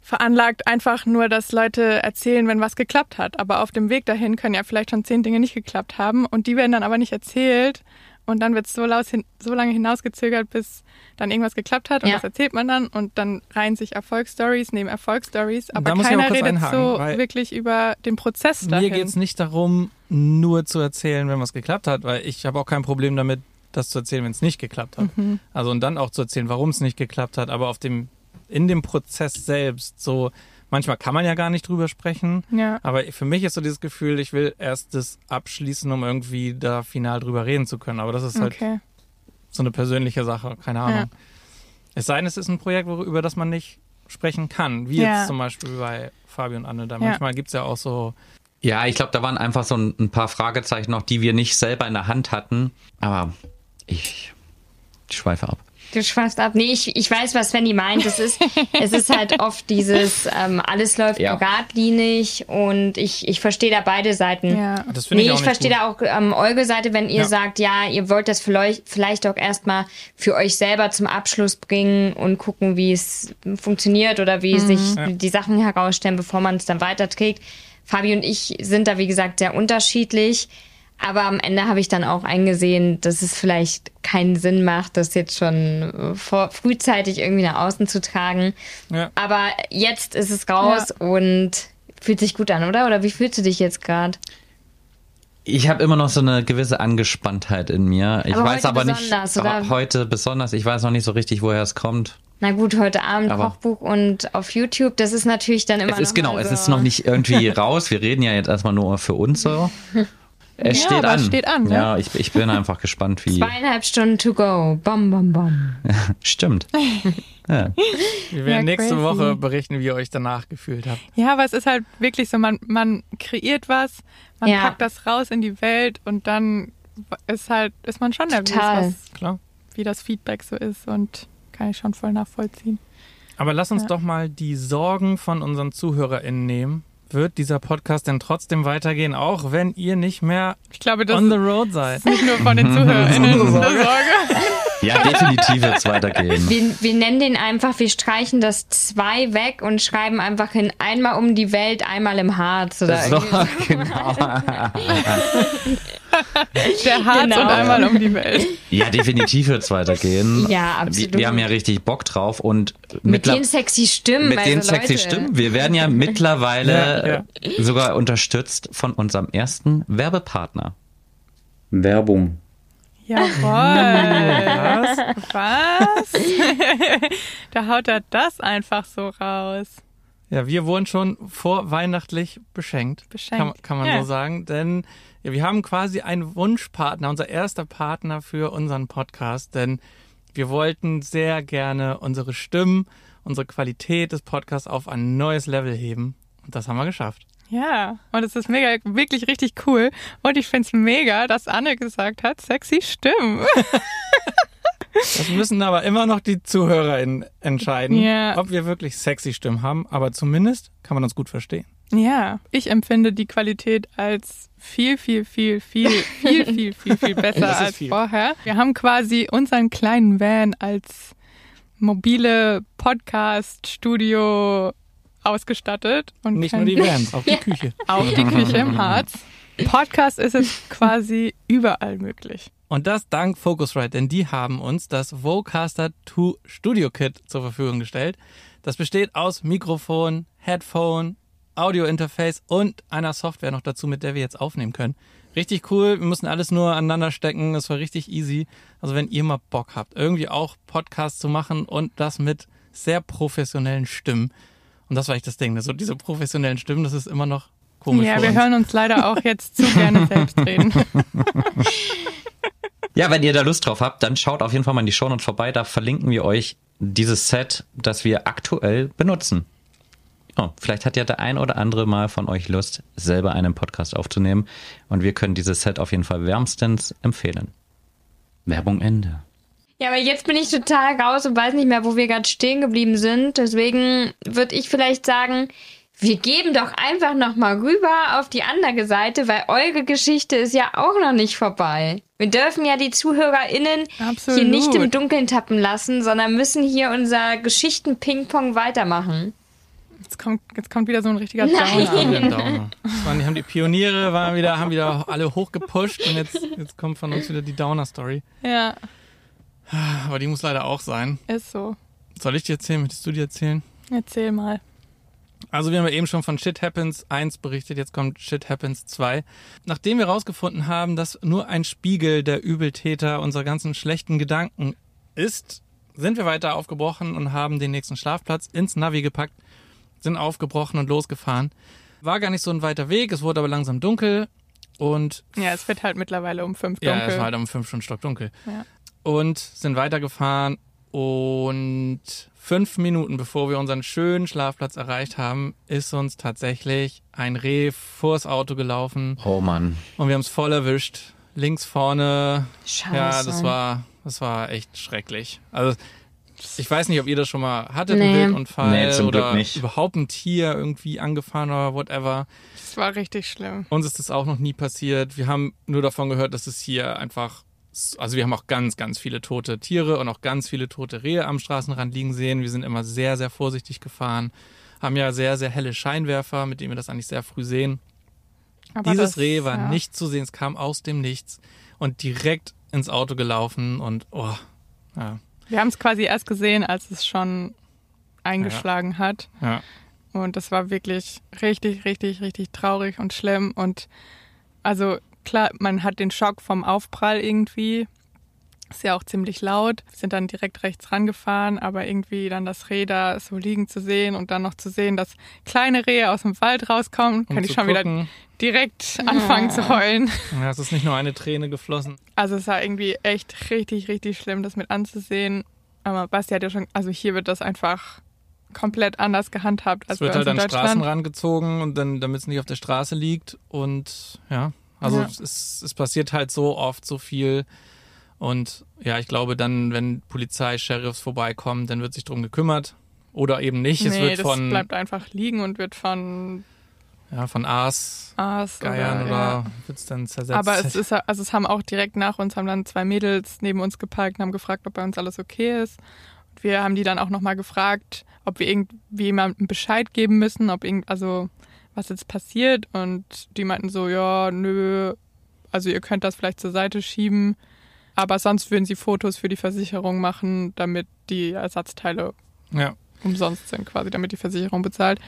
veranlagt, einfach nur, dass Leute erzählen, wenn was geklappt hat. Aber auf dem Weg dahin können ja vielleicht schon zehn Dinge nicht geklappt haben und die werden dann aber nicht erzählt und dann wird es so, hin, so lange hinausgezögert, bis dann irgendwas geklappt hat und Ja. das erzählt man dann und dann reihen sich Erfolgsstories neben Erfolgsstories, aber keiner redet einhaken, so wirklich über den Prozess Mir dahin. geht es nicht darum, nur zu erzählen, wenn was geklappt hat, weil ich habe auch kein Problem damit, das zu erzählen, wenn es nicht geklappt hat. Mhm. Also und dann auch zu erzählen, warum es nicht geklappt hat, aber auf dem, in dem Prozess selbst, so, manchmal kann man ja gar nicht drüber sprechen, Ja. aber für mich ist so dieses Gefühl, ich will erst das abschließen, um irgendwie da final drüber reden zu können. Aber das ist halt Okay. so eine persönliche Sache, keine Ahnung. Es sei denn, es ist ein Projekt, worüber über das man nicht sprechen kann, wie Ja. jetzt zum Beispiel bei Fabi und Anne. Da Ja. manchmal gibt's ja auch so Ja, ich glaube, da waren einfach so ein, ein paar Fragezeichen noch, die wir nicht selber in der Hand hatten. Aber ich schweife ab. Du schweifst ab. Nee, ich, ich weiß, was Svenny meint. Es ist, (laughs) es ist halt oft dieses, ähm, alles läuft Ja. geradlinig und ich, ich verstehe da beide Seiten. Ja. Das Nee, ich auch ich nicht verstehe gut. da auch ähm, eure Seite, wenn ihr Ja. sagt, ja, ihr wollt das vielleicht, vielleicht auch erstmal für euch selber zum Abschluss bringen und gucken, wie es funktioniert oder wie sich Mhm. Ja. die Sachen herausstellen, bevor man es dann weiterträgt. Fabi und ich sind da, wie gesagt, sehr unterschiedlich. Aber am Ende habe ich dann auch eingesehen, dass es vielleicht keinen Sinn macht, das jetzt schon äh, vor, frühzeitig irgendwie nach außen zu tragen. Ja. Aber jetzt ist es raus und fühlt sich gut an, oder? Oder wie fühlst du dich jetzt gerade? Ich habe immer noch so eine gewisse Angespanntheit in mir. Ich Aber weiß heute aber nicht, besonders, oder? heute besonders, ich weiß noch nicht so richtig, woher es kommt. Na gut, heute Abend Aber- Kochbuch und auf YouTube, das ist natürlich dann immer Es ist noch genau, mal es so- ist noch nicht irgendwie (laughs) raus. Wir reden ja jetzt erstmal nur für uns so. (laughs) Es Ja, steht aber an. es steht an, ne? Ja, ich, ich bin einfach gespannt, wie. Zweieinhalb Stunden to go. Bom, bom, bom. (laughs) Stimmt. (laughs) Ja. Wir werden Ja, nächste crazy. Woche berichten, wie ihr euch danach gefühlt habt. Ja, aber es ist halt wirklich so, man, man kreiert was, man Ja. packt das raus in die Welt und dann ist halt, ist man schon nervös, Total. was, Klar. wie das Feedback so ist und kann ich schon voll nachvollziehen. Aber lass uns Ja. doch mal die Sorgen von unseren ZuhörerInnen nehmen. Wird dieser Podcast denn trotzdem weitergehen, auch wenn ihr nicht mehr Ich glaube, das on the road seid? ist nicht nur von den (laughs) ZuhörerInnen eine Sorge. Ja, definitiv wird es weitergehen. Wir, wir nennen den einfach, wir streichen das zwei weg und schreiben einfach hin, einmal um die Welt, einmal im Harz. Oder So, irgendwie. (laughs) genau. Der Harz Genau. und einmal um die Welt. Ja, definitiv wird es weitergehen. Ja, absolut. Wir, wir haben ja richtig Bock drauf und Mit den sexy Stimmen. mit also den sexy Leute. Stimmen. Wir werden ja mittlerweile Ja, sogar unterstützt von unserem ersten Werbepartner. Werbung. Jawohl. (laughs) Was? (laughs) (laughs) da haut er das einfach so raus. Ja, wir wurden schon vorweihnachtlich beschenkt. Beschenkt, Kann, kann man ja. so sagen. Denn ja, wir haben quasi einen Wunschpartner, unser erster Partner für unseren Podcast. Denn wir wollten sehr gerne unsere Stimmen, unsere Qualität des Podcasts auf ein neues Level heben. Und das haben wir geschafft. Ja, und es ist mega, wirklich richtig cool. Und ich finde es mega, dass Anne gesagt hat, sexy Stimmen. (laughs) Das müssen aber immer noch die ZuhörerInnen entscheiden, Ja. ob wir wirklich sexy Stimmen haben. Aber zumindest kann man uns gut verstehen. Ja, ich empfinde die Qualität als viel, viel, viel, viel, viel, (laughs) viel, viel, viel besser als viel. vorher. Wir haben quasi unseren kleinen Van als mobile Podcast-Studio ausgestattet und Nicht nur die Vans, auch die Küche. auch die Küche im (laughs) Harz. Podcast ist jetzt quasi überall möglich. Und das dank Focusrite, denn die haben uns das Vocaster 2 Studio Kit zur Verfügung gestellt. Das besteht aus Mikrofon, Headphone, Audio-Interface und einer Software noch dazu, mit der wir jetzt aufnehmen können. Richtig cool, wir mussten alles nur aneinander stecken, das war richtig easy. Also wenn ihr mal Bock habt, irgendwie auch Podcasts zu machen und das mit sehr professionellen Stimmen. Und das war echt das Ding, so diese professionellen Stimmen, das ist immer noch komisch. ja, für wir uns. hören uns leider auch jetzt zu gerne selbst reden. (laughs) Ja, wenn ihr da Lust drauf habt, dann schaut auf jeden Fall mal in die Shownotes vorbei. Da verlinken wir euch dieses Set, das wir aktuell benutzen. Oh, vielleicht hat ja der ein oder andere mal von euch Lust, selber einen Podcast aufzunehmen. Und wir können dieses Set auf jeden Fall wärmstens empfehlen. Werbung Ende. Ja, aber jetzt bin ich total raus und weiß nicht mehr, wo wir gerade stehen geblieben sind. Deswegen würde ich vielleicht sagen, wir geben doch einfach nochmal rüber auf die andere Seite, weil eure Geschichte ist ja auch noch nicht vorbei. Wir dürfen ja die ZuhörerInnen Absolut. hier nicht im Dunkeln tappen lassen, sondern müssen hier unser Geschichten-Ping-Pong weitermachen. Jetzt kommt, jetzt kommt wieder so ein richtiger. Downer. Waren, die haben die Pioniere waren wieder, haben wieder alle hochgepusht und jetzt, jetzt kommt von uns wieder die Downer-Story. Ja, Aber die muss leider auch sein. ist so. Soll ich dir erzählen? Möchtest du dir erzählen? Erzähl mal. Also wir haben ja eben schon von Shit Happens 1 berichtet, jetzt kommt Shit Happens 2. Nachdem wir herausgefunden haben, dass nur ein Spiegel der Übeltäter unserer ganzen schlechten Gedanken ist, sind wir weiter aufgebrochen und haben den nächsten Schlafplatz ins Navi gepackt, sind aufgebrochen und losgefahren. War gar nicht so ein weiter Weg, es wurde aber langsam dunkel und Ja, es wird halt mittlerweile um fünf ja, dunkel. es war halt um fünf Stunden stockdunkel. Ja. Und sind weitergefahren und fünf Minuten bevor wir unseren schönen Schlafplatz erreicht haben, ist uns tatsächlich ein Reh vors Auto gelaufen Oh Mann. und wir haben es voll erwischt. Links vorne. Scheiße. Ja, das war, das war echt schrecklich. Also ich weiß nicht, ob ihr das schon mal hattet, Nee. einen Wildunfall Nee, zum Glück oder nicht. überhaupt ein Tier irgendwie angefahren oder whatever. Das war richtig schlimm. Uns ist das auch noch nie passiert. Wir haben nur davon gehört, dass es hier einfach, also wir haben auch ganz, ganz viele tote Tiere und auch ganz viele tote Rehe am Straßenrand liegen sehen. Wir sind immer sehr, sehr vorsichtig gefahren, haben ja sehr, sehr helle Scheinwerfer, mit denen wir das eigentlich sehr früh sehen. Aber Dieses das, Reh war ja. nicht zu sehen, es kam aus dem Nichts und direkt ins Auto gelaufen und oh, ja, Wir haben es quasi erst gesehen, als es schon eingeschlagen hat. ja. Und das war wirklich richtig, richtig, richtig traurig und schlimm. Und also klar, man hat den Schock vom Aufprall irgendwie. Ist ja auch ziemlich laut. Wir sind dann direkt rechts rangefahren, aber irgendwie dann das Reh da so liegen zu sehen und dann noch zu sehen, dass kleine Rehe aus dem Wald rauskommen, Um kann ich schon wieder gucken. direkt anfangen zu heulen. Ja, es ist nicht nur eine Träne geflossen. Also es war irgendwie echt richtig, richtig schlimm, das mit anzusehen. Aber Basti hat ja schon, also hier wird das einfach komplett anders gehandhabt als Es wird bei halt an in Deutschland. Straßenrand gezogen und dann, damit es nicht auf der Straße liegt. Und ja, also Ja. Es, es passiert halt so oft so viel. Und ja, ich glaube dann, wenn Polizei, Sheriffs vorbeikommen, dann wird sich drum gekümmert. Oder eben nicht. es nee, wird das von, bleibt einfach liegen und wird von ja, von Aas, Aas Geiern oder, oder, ja. wird es dann zersetzt. Aber es ist, also es haben auch direkt nach uns haben dann zwei Mädels neben uns geparkt und haben gefragt, ob bei uns alles okay ist. Und wir haben die dann auch nochmal gefragt, ob wir irgendwie jemandem Bescheid geben müssen, ob irgend, also was jetzt passiert. Und die meinten so, ja, nö, also ihr könnt das vielleicht zur Seite schieben. Aber sonst würden sie Fotos für die Versicherung machen, damit die Ersatzteile ja. umsonst sind, quasi, damit die Versicherung bezahlt.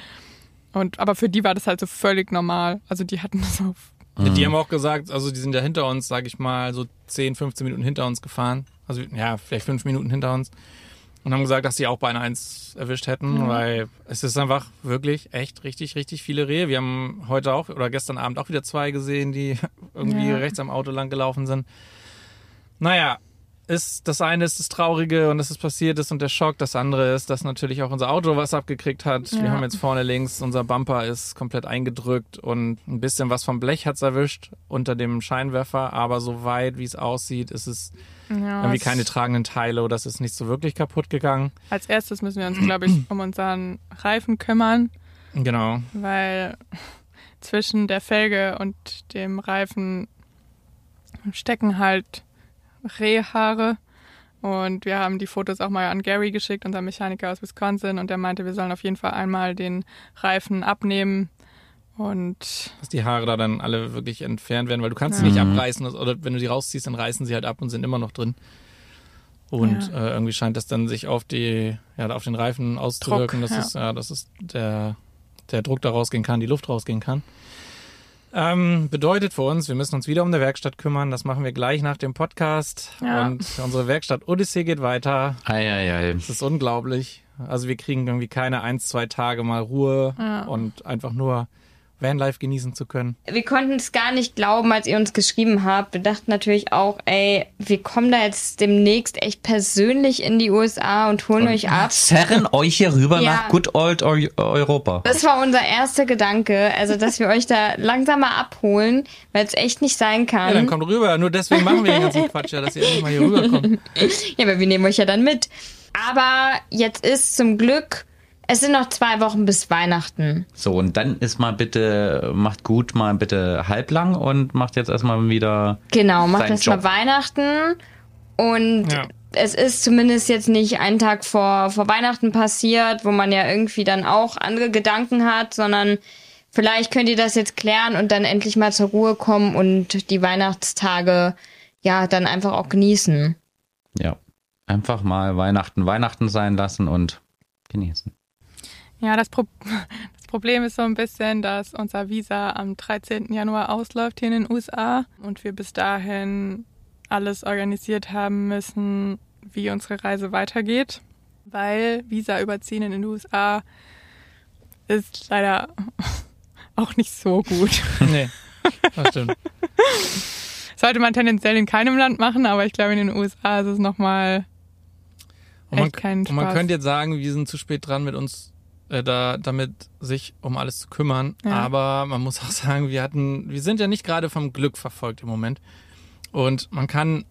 Und aber für die war das halt so völlig normal. Also die hatten (laughs) das auf Ja, Die haben auch gesagt, also die sind ja hinter uns, sage ich mal, so 10, 15 Minuten hinter uns gefahren. Also ja, vielleicht fünf Minuten hinter uns. Und haben gesagt, dass sie auch beinahe eins erwischt hätten, weil es ist einfach wirklich echt richtig, richtig viele Rehe. Wir haben heute auch oder gestern Abend auch wieder zwei gesehen, die (laughs) irgendwie Ja. rechts am Auto lang gelaufen sind. Naja, ist das eine ist das Traurige und dass es passiert ist und der Schock. Das andere ist, dass natürlich auch unser Auto was abgekriegt hat. Wir Ja. haben jetzt vorne links, unser Bumper ist komplett eingedrückt und ein bisschen was vom Blech hat's erwischt unter dem Scheinwerfer. Aber so weit, wie es aussieht, ist es Ja, irgendwie keine tragenden Teile oder es ist nicht so wirklich kaputt gegangen. Als erstes müssen wir uns, glaube ich, um unseren Reifen kümmern, Genau. weil zwischen der Felge und dem Reifen stecken halt Rehhaare. Und wir haben die Fotos auch mal an Gary geschickt, unser Mechaniker aus Wisconsin, und der meinte, wir sollen auf jeden Fall einmal den Reifen abnehmen. Und Dass die Haare da dann alle wirklich entfernt werden, weil du kannst sie nicht abreißen oder wenn du die rausziehst, dann reißen sie halt ab und sind immer noch drin. Und äh, irgendwie scheint das dann sich auf die, ja, auf den Reifen auszuwirken, Druck, dass ja. es, ja, dass es der, der Druck da rausgehen kann, die Luft rausgehen kann. Ähm, bedeutet für uns, wir müssen uns wieder um die Werkstatt kümmern. Das machen wir gleich nach dem Podcast. Ja. Und unsere Werkstatt Odyssee geht weiter. Eieiei. Das ist unglaublich. Also wir kriegen irgendwie keine eins, zwei Tage mal Ruhe Ja. und einfach nur Vanlife genießen zu können. Wir konnten es gar nicht glauben, als ihr uns geschrieben habt. Wir dachten natürlich auch, ey, wir kommen da jetzt demnächst echt persönlich in die USA und holen euch ab. (laughs) Zerren euch hier rüber Ja. nach Good Old Eu Europa. Das war unser erster Gedanke, also dass wir euch da langsam mal abholen, weil es echt nicht sein kann. Ja, dann kommt rüber. Nur deswegen machen wir den ganzen Quatsch ja, dass ihr endlich mal hier rüberkommt. (laughs) Ja, aber wir nehmen euch ja dann mit. Aber jetzt ist zum Glück, es sind noch zwei Wochen bis Weihnachten. So, und dann ist mal bitte, macht gut mal bitte halblang und macht jetzt erstmal wieder. Genau, macht Sein das mal Job. Weihnachten. Und Ja. es ist zumindest jetzt nicht einen Tag vor, vor Weihnachten passiert, wo man ja irgendwie dann auch andere Gedanken hat, sondern vielleicht könnt ihr das jetzt klären und dann endlich mal zur Ruhe kommen und die Weihnachtstage ja dann einfach auch genießen. Ja. Einfach mal Weihnachten Weihnachten sein lassen und genießen. Ja, das, Pro (laughs) das Problem ist so ein bisschen, dass unser Visa am 13. Januar ausläuft hier in den USA und wir bis dahin alles organisiert haben müssen, wie unsere Reise weitergeht, weil Visa überziehen in den USA ist leider (laughs) auch nicht so gut. (laughs) Nee, das stimmt. Sollte man tendenziell in keinem Land machen, aber ich glaube in den USA ist es nochmal Und man, Echt keinen und man Spaß. könnte jetzt sagen, wir sind zu spät dran mit uns, äh, da, damit sich um alles zu kümmern. Ja. Aber man muss auch sagen, wir hatten, wir sind ja nicht gerade vom Glück verfolgt im Moment. Und man kann,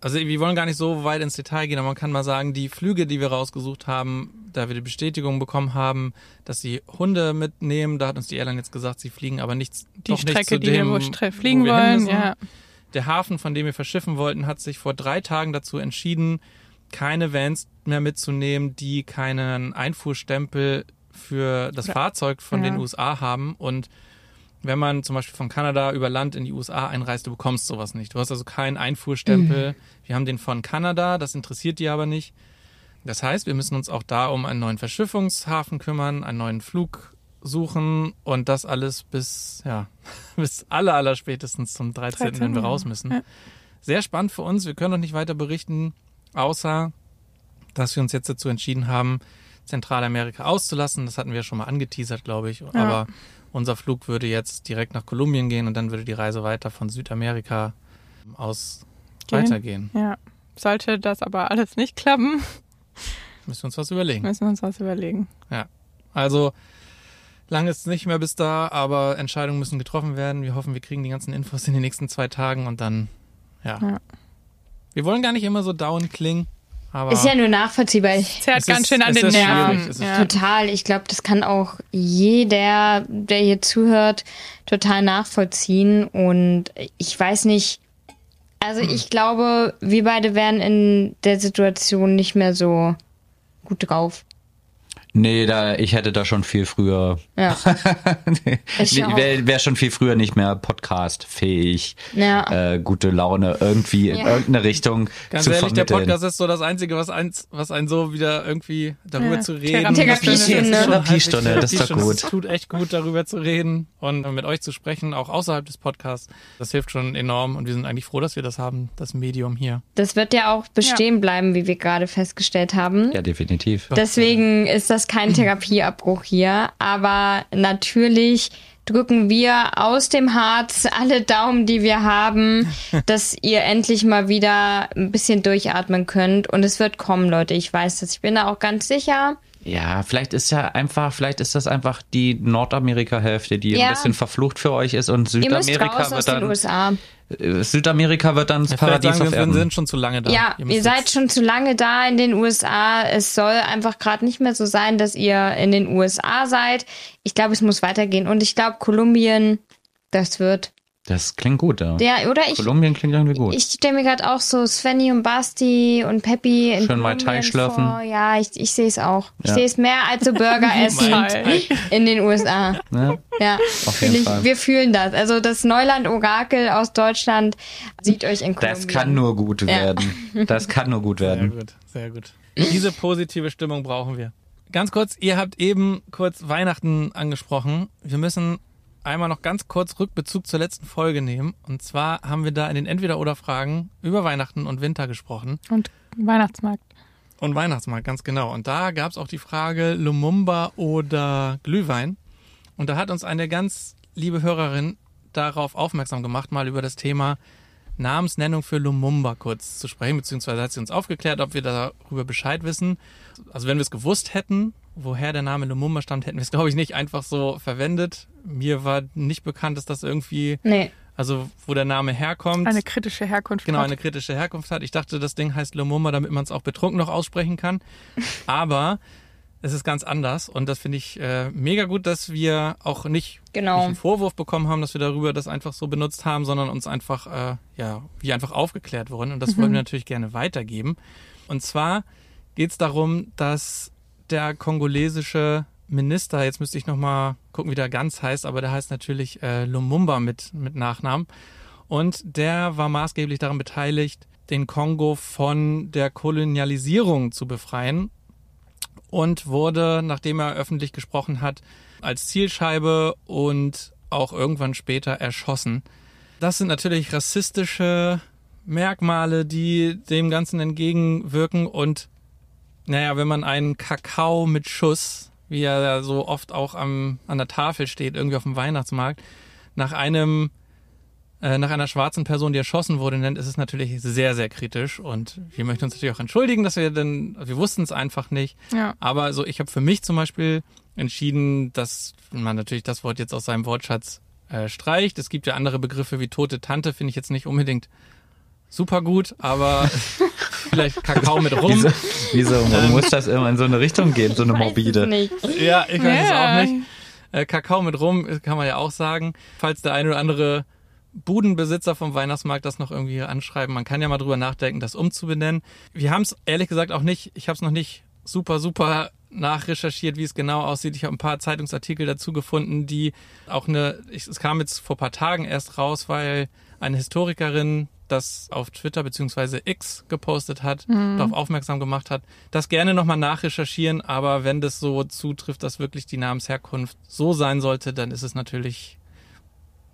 also wir wollen gar nicht so weit ins Detail gehen, aber man kann mal sagen, die Flüge, die wir rausgesucht haben, da wir die Bestätigung bekommen haben, dass sie Hunde mitnehmen, da hat uns die Airline jetzt gesagt, sie fliegen aber nichts, die doch nicht Strecke, zu die wir dem, stre- fliegen wo wir wollen. Ja. Der Hafen, von dem wir verschiffen wollten, hat sich vor drei Tagen dazu entschieden, keine Vans mehr mitzunehmen, die keinen Einfuhrstempel für das. Fahrzeug von Ja. den USA haben. Und wenn man zum Beispiel von Kanada über Land in die USA einreist, du bekommst sowas nicht. Du hast also keinen Einfuhrstempel. Wir haben den von Kanada, das interessiert die aber nicht. Das heißt, wir müssen uns auch da um einen neuen Verschiffungshafen kümmern, einen neuen Flug suchen und das alles bis, ja, (laughs) bis aller, aller spätestens zum 13., wenn wir 13., raus müssen. ja. Sehr spannend für uns. Wir können noch nicht weiter berichten, außer, dass wir uns jetzt dazu entschieden haben, Zentralamerika auszulassen. Das hatten wir schon mal angeteasert, glaube ich. Aber unser Flug würde jetzt direkt nach Kolumbien gehen und dann würde die Reise weiter von Südamerika aus Gehen. weitergehen. ja. Sollte das aber alles nicht klappen, Müssen wir uns was überlegen. müssen wir uns was überlegen. Also lang ist es nicht mehr bis da, aber Entscheidungen müssen getroffen werden. Wir hoffen, wir kriegen die ganzen Infos in den nächsten zwei Tagen und dann, ja. Ja. Wir wollen gar nicht immer so down klingen, aber Ist ja nur nachvollziehbar. Zerrt Es ganz ist- schön an den. Nerven. Ja. Total. Ich glaube, das kann auch jeder, der hier zuhört, total nachvollziehen. Und ich weiß nicht, also ich glaube, wir beide wären in der Situation nicht mehr so gut drauf. Nee, da, ich hätte da schon viel früher, Ja. (laughs) wäre wär schon viel früher nicht mehr Podcast-fähig, Ja. äh, gute Laune irgendwie in Ja. irgendeine Richtung ganz zu ehrlich, der vermitteln. Podcast ist so das Einzige, was eins, was einen so wieder irgendwie darüber Ja. zu reden. Therapiestunde. Therapiestunde, das ist doch gut. Es tut echt gut, darüber zu reden und mit euch zu sprechen, auch außerhalb des Podcasts. Das hilft schon enorm und wir sind eigentlich froh, dass wir das haben, das Medium hier. Das wird ja auch bestehen bleiben, wie wir gerade festgestellt haben. Ja, definitiv. Deswegen ist das kein Therapieabbruch hier. Aber natürlich drücken wir aus dem Harz alle Daumen, die wir haben, (laughs) dass ihr endlich mal wieder ein bisschen durchatmen könnt. Und es wird kommen, Leute. Ich weiß das. Ich bin da auch ganz sicher. Ja, vielleicht ist ja einfach, vielleicht ist das einfach die Nordamerika-Hälfte, die Ja. ein bisschen verflucht für euch ist und Ihr müsst Südamerika raus aus wird den dann USA. Äh, Südamerika wird dann das Ja, Paradies sagen auf wir, wir Erden. sind schon zu lange da. Ja, müsst ihr seid jetzt- schon zu lange da in den USA. Es soll einfach gerade nicht mehr so sein, dass ihr in den USA seid. Ich glaube, es muss weitergehen. Und ich glaube, Kolumbien, das wird. Das klingt gut, ja. Ja, oder ich. Kolumbien klingt irgendwie gut. Ich stelle mir gerade auch so Svenny und Basti und Peppi in Schön Kolumbien Tai schlürfen. vor. Ja, ich, ich sehe es auch. Ich Ja. sehe es mehr als so Burger (laughs) essen in den USA. ne? Ja, Auf jeden ich, Fall. wir fühlen das. Also das Neuland-Orakel aus Deutschland sieht euch in Kolumbien. Das kann nur gut werden. Das kann nur gut Sehr werden. gut, sehr gut. Diese positive Stimmung brauchen wir. Ganz kurz, ihr habt eben kurz Weihnachten angesprochen. Wir müssen einmal noch ganz kurz Rückbezug zur letzten Folge nehmen. Und zwar haben wir da in den Entweder-Oder-Fragen über Weihnachten und Winter gesprochen. Und Weihnachtsmarkt. Und Weihnachtsmarkt, ganz genau. Und da gab es auch die Frage Lumumba oder Glühwein. Und da hat uns eine ganz liebe Hörerin darauf aufmerksam gemacht, mal über das Thema Namensnennung für Lumumba kurz zu sprechen, beziehungsweise hat sie uns aufgeklärt, ob wir darüber Bescheid wissen. Also wenn wir es gewusst hätten, woher der Name Lumumba stammt, hätten wir es, glaube ich, nicht einfach so verwendet. Mir war nicht bekannt, dass das irgendwie, Nee. also wo der Name herkommt. Eine kritische Herkunft. Genau, hat. eine kritische Herkunft hat. Ich dachte, das Ding heißt Lumumba, damit man es auch betrunken noch aussprechen kann. (laughs) Aber es ist ganz anders und das finde ich äh, mega gut, dass wir auch nicht, Genau. nicht einen Vorwurf bekommen haben, dass wir darüber das einfach so benutzt haben, sondern uns einfach, äh, ja, wie einfach aufgeklärt wurden und das wollen wir natürlich gerne weitergeben. Und zwar geht es darum, dass der kongolesische Minister, jetzt müsste ich nochmal gucken, wie der ganz heißt, aber der heißt natürlich äh, Lumumba mit, mit Nachnamen. Und der war maßgeblich daran beteiligt, den Kongo von der Kolonialisierung zu befreien und wurde, nachdem er öffentlich gesprochen hat, als Zielscheibe und auch irgendwann später erschossen. Das sind natürlich rassistische Merkmale, die dem Ganzen entgegenwirken und naja, wenn man einen Kakao mit Schuss, wie er ja so oft auch am, an der Tafel steht, irgendwie auf dem Weihnachtsmarkt, nach einem äh, nach einer schwarzen Person, die erschossen wurde, nennt, ist es natürlich sehr, sehr kritisch. Und wir möchten uns natürlich auch entschuldigen, dass wir denn, wir wussten es einfach nicht. Ja. Aber so, ich habe für mich zum Beispiel entschieden, dass man natürlich das Wort jetzt aus seinem Wortschatz äh, streicht. Es gibt ja andere Begriffe wie tote Tante, finde ich jetzt nicht unbedingt super gut, aber (laughs) vielleicht Kakao mit rum. Wieso, wieso muss das immer in so eine Richtung gehen, so eine Weiß es morbide? nicht. Ja, ich weiß es Ja. auch nicht. Äh, Kakao mit rum äh, kann man ja auch sagen. Falls der eine oder andere Budenbesitzer vom Weihnachtsmarkt das noch irgendwie anschreiben, man kann ja mal drüber nachdenken, das umzubenennen. Wir haben es ehrlich gesagt auch nicht, ich habe es noch nicht super, super nachrecherchiert, wie es genau aussieht. Ich habe ein paar Zeitungsartikel dazu gefunden, die auch eine, ich, es kam jetzt vor paar Tagen erst raus, weil eine Historikerin das auf Twitter beziehungsweise X gepostet hat, darauf aufmerksam gemacht hat. Das gerne nochmal nachrecherchieren, aber wenn das so zutrifft, dass wirklich die Namensherkunft so sein sollte, dann ist es natürlich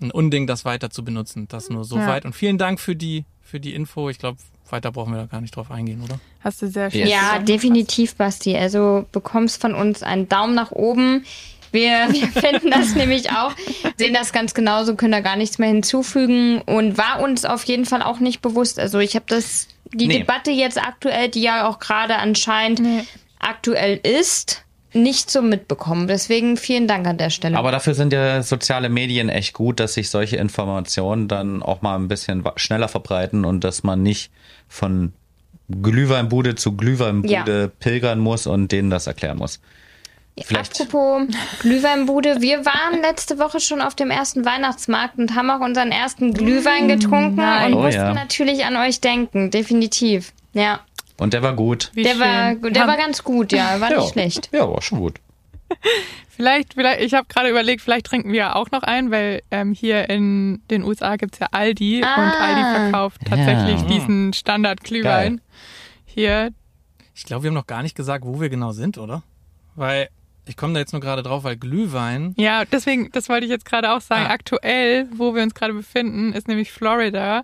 ein Unding, das weiter zu benutzen. Das nur so Ja. weit. Und vielen Dank für die, für die Info. Ich glaube, weiter brauchen wir da gar nicht drauf eingehen, oder? Hast du sehr schön. Ja, definitiv, Basti. Also bekommst von uns einen Daumen nach oben. Wir, (laughs) wir finden das (laughs) nämlich auch, sehen das ganz genauso, können da gar nichts mehr hinzufügen und war uns auf jeden Fall auch nicht bewusst. Also ich habe das, die Nee. Debatte jetzt aktuell, die ja auch gerade anscheinend Nee. aktuell ist, nicht so mitbekommen. Deswegen vielen Dank an der Stelle. Aber dafür sind ja soziale Medien echt gut, dass sich solche Informationen dann auch mal ein bisschen schneller verbreiten und dass man nicht von Glühweinbude zu Glühweinbude Ja. pilgern muss und denen das erklären muss. Vielleicht- Apropos Glühweinbude, wir waren letzte Woche schon auf dem ersten Weihnachtsmarkt und haben auch unseren ersten Glühwein getrunken nein. und Oh mussten ja. natürlich an euch denken, definitiv. Ja, Und der war gut. Wie der schön. war, der war ganz gut, ja, war nicht schlecht. Ja, war schon gut. (laughs) Vielleicht, vielleicht, ich habe gerade überlegt, vielleicht trinken wir ja auch noch ein, weil ähm, hier in den USA gibt's ja Aldi und Ah. Aldi verkauft tatsächlich Ja. diesen Standard-Glühwein. Hier, Ich glaube, wir haben noch gar nicht gesagt, wo wir genau sind, oder? Weil ich komme da jetzt nur gerade drauf, weil Glühwein. ja, deswegen, das wollte ich jetzt gerade auch sagen. Ah. Aktuell, wo wir uns gerade befinden, ist nämlich Florida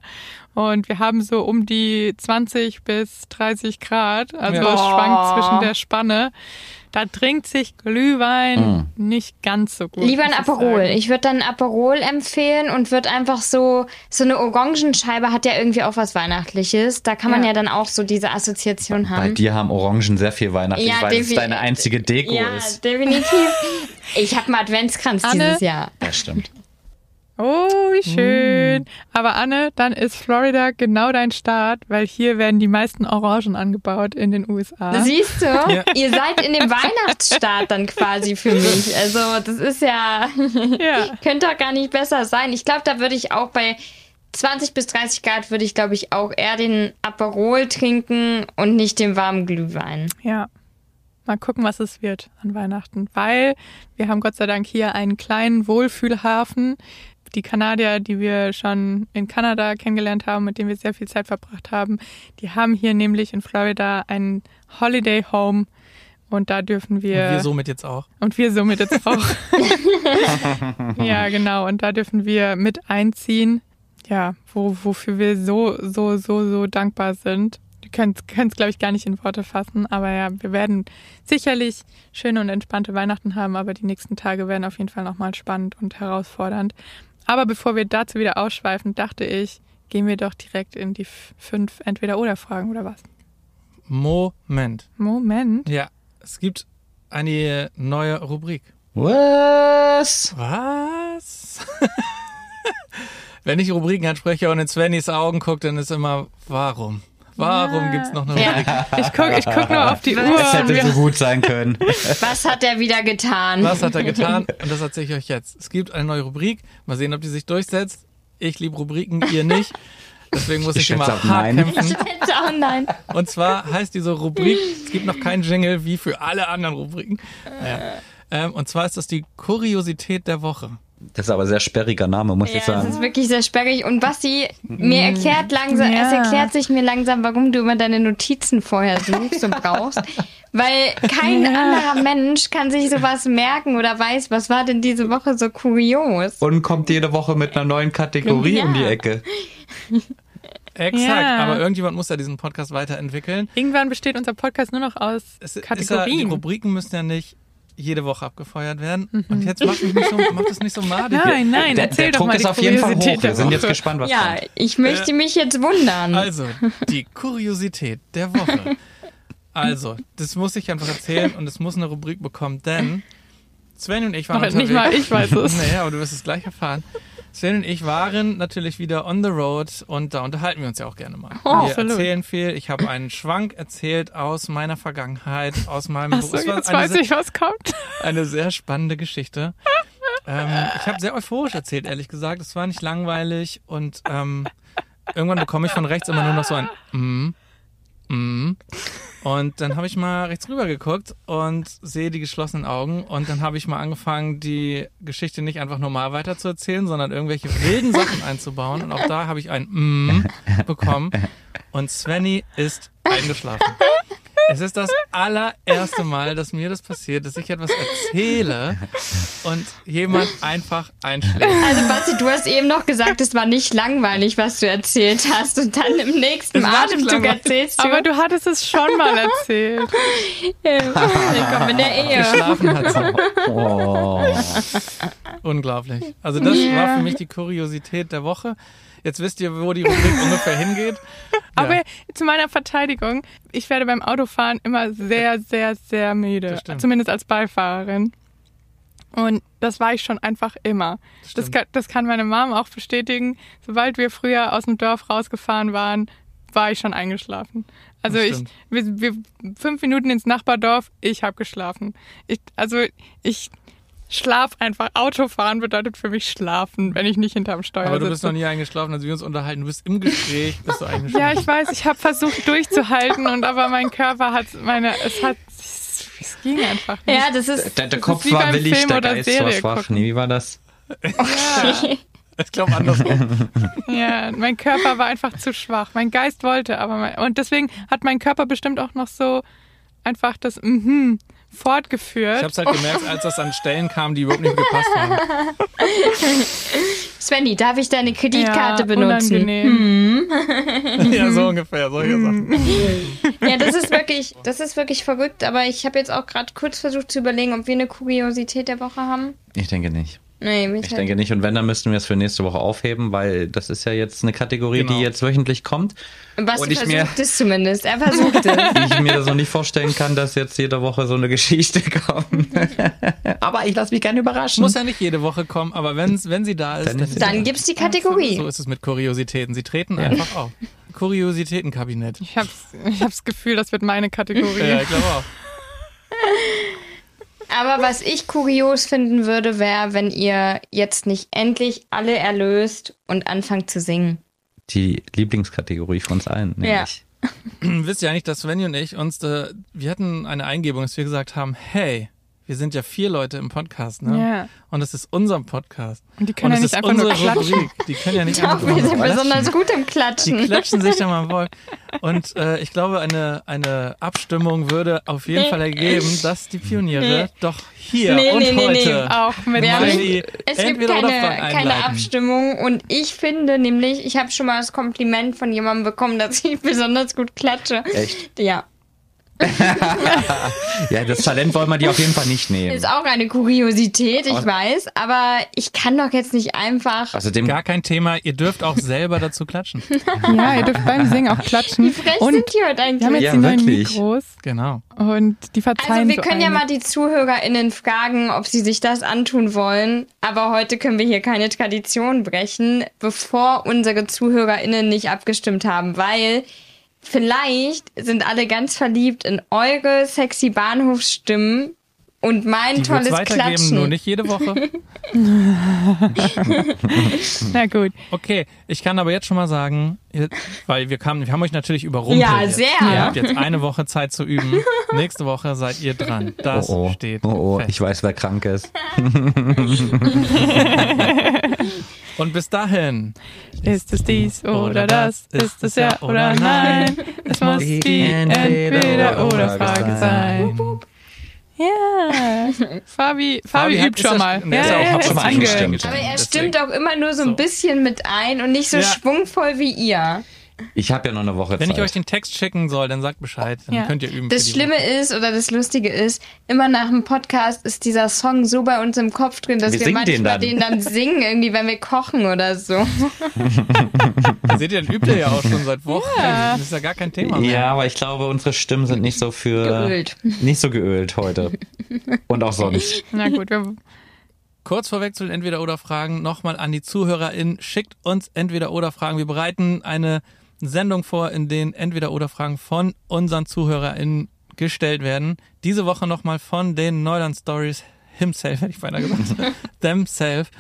und wir haben so um die 20 bis 30 Grad. Also Ja. es Oh. schwankt zwischen der Spanne. Da trinkt sich Glühwein nicht ganz so gut. Lieber ein ich Aperol. Ich würde dann ein Aperol empfehlen und würde einfach so, so eine Orangenscheibe hat ja irgendwie auch was Weihnachtliches. Da kann man ja, Ja. dann auch so diese Assoziation Bei haben. dir haben Orangen sehr viel Weihnachtlich, Ja, weil es deine einzige Deko ja, ist. definitiv. Ich habe einen Adventskranz Anne? dieses Jahr. Das stimmt. Oh, wie schön. Aber Anne, dann ist Florida genau dein Start, weil hier werden die meisten Orangen angebaut in den USA. Siehst du? (laughs) Ihr seid in dem Weihnachtsstaat dann quasi für mich. Also das ist ja, (laughs) ja. (laughs) könnte doch gar nicht besser sein. Ich glaube, da würde ich auch bei 20 bis 30 Grad würde ich, glaube ich, auch eher den Aperol trinken und nicht den warmen Glühwein. Ja. Mal gucken, was es wird an Weihnachten. Weil wir haben Gott sei Dank hier einen kleinen Wohlfühlhafen. Die Kanadier, die wir schon in Kanada kennengelernt haben, mit denen wir sehr viel Zeit verbracht haben, die haben hier nämlich in Florida ein Holiday Home. Und da dürfen wir. Und wir somit jetzt auch. Und wir somit jetzt auch. (laughs) ja, genau. Und da dürfen wir mit einziehen. Ja, wo, wofür wir so, so, so, so dankbar sind. Können es, glaube ich, gar nicht in Worte fassen. Aber ja, wir werden sicherlich schöne und entspannte Weihnachten haben. Aber die nächsten Tage werden auf jeden Fall nochmal spannend und herausfordernd. Aber bevor wir dazu wieder ausschweifen, dachte ich, gehen wir doch direkt in die fünf Entweder-Oder-Fragen oder was? Moment. Moment. Ja, es gibt eine neue Rubrik. Was? Was? (laughs) Wenn ich Rubriken anspreche und in Svennys Augen gucke, dann ist immer, warum? Warum Ja. gibt's noch eine Ja. Rubrik? (laughs) Ich gucke ich guck nur auf die Uhr. Das hätte so gut sein können. (laughs) Was hat er wieder getan? Was hat er getan? Und das erzähle ich euch jetzt. Es gibt eine neue Rubrik. Mal sehen, ob die sich durchsetzt. Ich liebe Rubriken, ihr nicht. Deswegen muss Ich ich, immer hart Nein. kämpfen. oh nein. Und zwar heißt diese Rubrik, es gibt noch keinen Jingle wie für alle anderen Rubriken. Naja. Ähm, und zwar ist das die Kuriosität der Woche. Das ist aber ein sehr sperriger Name, muss Ja, ich das sagen. ist wirklich sehr sperrig. Und Basti, mir erklärt langsam, Ja. es erklärt sich mir langsam, warum du immer deine Notizen vorher suchst und brauchst. Weil kein Ja. anderer Mensch kann sich sowas merken oder weiß, was war denn diese Woche so kurios. Und kommt jede Woche mit einer neuen Kategorie Ja. um die Ecke. Exakt, Ja. aber irgendjemand muss ja diesen Podcast weiterentwickeln. Irgendwann besteht unser Podcast nur noch aus Es, ist ja, die Kategorien. Rubriken müssen ja nicht jede Woche abgefeuert werden. Und jetzt mach, mich nicht so, (laughs) mach das nicht so madig. nein, nein, Der, erzähl der doch Druck mal ist die auf jeden Fall Kuriosität hoch. Wir sind jetzt gespannt, was Ja, kommt. ich möchte mich jetzt wundern. Also, die Kuriosität der Woche. (laughs) Also, das muss ich einfach erzählen und es muss eine Rubrik bekommen, denn Sven und ich waren nicht unterwegs. mal ich weiß es. (laughs) Naja, aber du wirst es gleich erfahren. Sven und ich waren natürlich wieder on the road und da unterhalten wir uns ja auch gerne mal. Oh, wir absolut. erzählen viel. Ich habe einen Schwank erzählt aus meiner Vergangenheit, aus meinem Achso, Es war jetzt eine weiß sehr- ich, was kommt. (laughs) eine sehr spannende Geschichte. ähm, ich habe sehr euphorisch erzählt, ehrlich gesagt. Es war nicht langweilig und ähm, irgendwann bekomme ich von rechts immer nur noch so ein mm, mm. Und dann habe ich mal rechts rüber geguckt und sehe die geschlossenen Augen und dann habe ich mal angefangen, die Geschichte nicht einfach normal weiterzuerzählen, sondern irgendwelche wilden Sachen einzubauen. Und auch da habe ich ein mm bekommen und Svenny ist eingeschlafen. Es ist das allererste Mal, dass mir das passiert, dass ich etwas erzähle und jemand einfach einschläft. Also Basti, du hast eben noch gesagt, es war nicht langweilig, was du erzählt hast. Und dann im nächsten Atemzug erzählst du, Aber du hattest es schon mal erzählt. willkommen in der Ehe. Geschlafen hat sie. Oh. Unglaublich. Also das war für mich die Kuriosität der Woche. Jetzt wisst ihr, wo die Rubrik (laughs) ungefähr hingeht. Aber Ja. zu meiner Verteidigung, ich werde beim Autofahren immer sehr, sehr, sehr müde. Zumindest als Beifahrerin. Und das war ich schon einfach immer. Das Das kann, das kann meine Mom auch bestätigen. Sobald wir früher aus dem Dorf rausgefahren waren, war ich schon eingeschlafen. Also ich, wir, wir, fünf Minuten ins Nachbardorf, ich habe geschlafen. Ich, also ich schlaf einfach. Autofahren bedeutet für mich schlafen, wenn ich nicht hinterm Steuer Aber du sitze. bist noch nie eingeschlafen, als wir uns unterhalten. Du bist im Gespräch, bist du eingeschlafen. Ja, ich weiß, ich habe versucht durchzuhalten und aber mein Körper hat meine, es hat, es ging einfach nicht. Ja, das ist. Der, der ist Kopf wie war willig, Film der oder Geist Serie war schwach. gucken. Nee, wie war das? Ich glaube andersrum. Ja, mein Körper war einfach zu schwach. Mein Geist wollte, aber mein, und deswegen hat mein Körper bestimmt auch noch so einfach das mhm fortgeführt. Ich habe es halt gemerkt, als das an Stellen kam, die überhaupt nicht gepasst haben. (laughs) Svenny, darf ich deine Kreditkarte ja, benutzen? Unangenehm. ja, so ungefähr, solche Sachen. Ja, das ist wirklich, das ist wirklich verrückt, aber ich habe jetzt auch gerade kurz versucht zu überlegen, ob wir eine Kuriosität der Woche haben. Ich denke nicht. Nee, Ich denke nicht. Und wenn, dann müssten wir es für nächste Woche aufheben, weil das ist ja jetzt eine Kategorie, Genau. die jetzt wöchentlich kommt. Basti und ich mir- (laughs) versucht es zumindest. Er versucht es. Ich mir das noch nicht vorstellen kann, dass jetzt jede Woche so eine Geschichte (laughs) kommt. Aber ich lasse mich gerne überraschen. Muss ja nicht jede Woche kommen, aber wenn's, wenn sie da ist, Dann dann, Dann sie gibt's die da. So Kategorie. ist es mit Kuriositäten. Sie treten einfach auf. Kuriositätenkabinett. Ich habe ich Gefühl, das wird meine Kategorie. Ja, ich glaube auch. (laughs) Aber was ich kurios finden würde, wäre, wenn ihr jetzt nicht endlich alle erlöst und anfangt zu singen. Die Lieblingskategorie von uns allen, nämlich. Wisst ihr eigentlich, dass Svenny und ich uns, äh, wir hatten eine Eingebung, dass wir gesagt haben, hey, wir sind ja vier Leute im Podcast, ne? Ja. Und es ist unser Podcast. Und die können und ja nicht einfach nur unsere klatschen. Rubrik. Die können ja nicht (laughs) Doch, einfach wir nur sind klatschen. besonders gut im Die Klatschen. klatschen sich da mal (laughs) voll. Und äh, ich glaube, eine, eine Abstimmung würde auf jeden Fall ergeben, dass die Pioniere Nee. doch hier Nee, und nee, nee, nee. heute Auch mit Wir die Es gibt keine, keine. Abstimmung und ich finde nämlich, ich habe schon mal das Kompliment von jemandem bekommen, dass ich (laughs) besonders gut klatsche. Echt? Ja, (laughs) Ja, das Talent wollen wir die auf jeden Fall nicht nehmen. ist auch eine Kuriosität, ich weiß, aber ich kann doch jetzt nicht einfach. Außerdem, Gar kein Thema. Ihr dürft auch selber dazu klatschen. (laughs) Ja, ihr dürft beim Singen auch klatschen. Frech Und sind die heute wir haben eigentlich? jetzt Ja, die neuen wirklich. Mikros Genau. und die verzeihen Also wir so können ja mal die ZuhörerInnen fragen, ob sie sich das antun wollen. Aber heute können wir hier keine Tradition brechen, bevor unsere ZuhörerInnen nicht abgestimmt haben, weil vielleicht sind alle ganz verliebt in eure sexy Bahnhofsstimmen und mein Die tolles Klatschen. nur nicht jede Woche. (laughs) Na gut. Okay, ich kann aber jetzt schon mal sagen, weil wir kamen, wir haben euch natürlich überrumpelt. Ja, jetzt. sehr. Ihr habt jetzt eine Woche Zeit zu üben. (laughs) Nächste Woche seid ihr dran. Das oh, oh, steht oh, oh, fest. ich weiß, wer krank ist. (laughs) Und bis dahin. Ist es dies oder das? Ist es ja oder nein? (laughs) Es muss die entweder oder Frage sein. Ja. Fabi, Fabi hat- übt schon mal. ist ja auch- er hat schon mal ange- eingestimmt. Aber er stimmt auch immer nur so ein bisschen mit ein und nicht so Ja. schwungvoll wie ihr. Ich habe ja noch eine Woche Wenn Zeit. ich euch den Text schicken soll, dann sagt Bescheid. Dann Ja. könnt ihr üben. Das Schlimme ist oder das Lustige ist, immer nach dem Podcast ist dieser Song so bei uns im Kopf drin, dass Wir wir, singen den manchmal dann. den dann (laughs) singen, irgendwie, wenn wir kochen oder so. Woche. (laughs) Seht ihr, dann übt ihr ja auch schon seit Wochen. Ja. Das ist ja gar kein Thema mehr. ja, aber ich glaube, unsere Stimmen sind nicht so für Geölt. nicht so geölt heute und auch sonst. (laughs) Na gut, wir, Kurz vorweg zu den Entweder-Oder-Fragen nochmal an die ZuhörerInnen. Schickt uns Entweder-Oder-Fragen. Wir bereiten eine Sendung vor, in denen Entweder-Oder-Fragen von unseren ZuhörerInnen gestellt werden. Diese Woche nochmal von den Neuland Stories himself, hätte ich beinahe gesagt. (laughs) themself.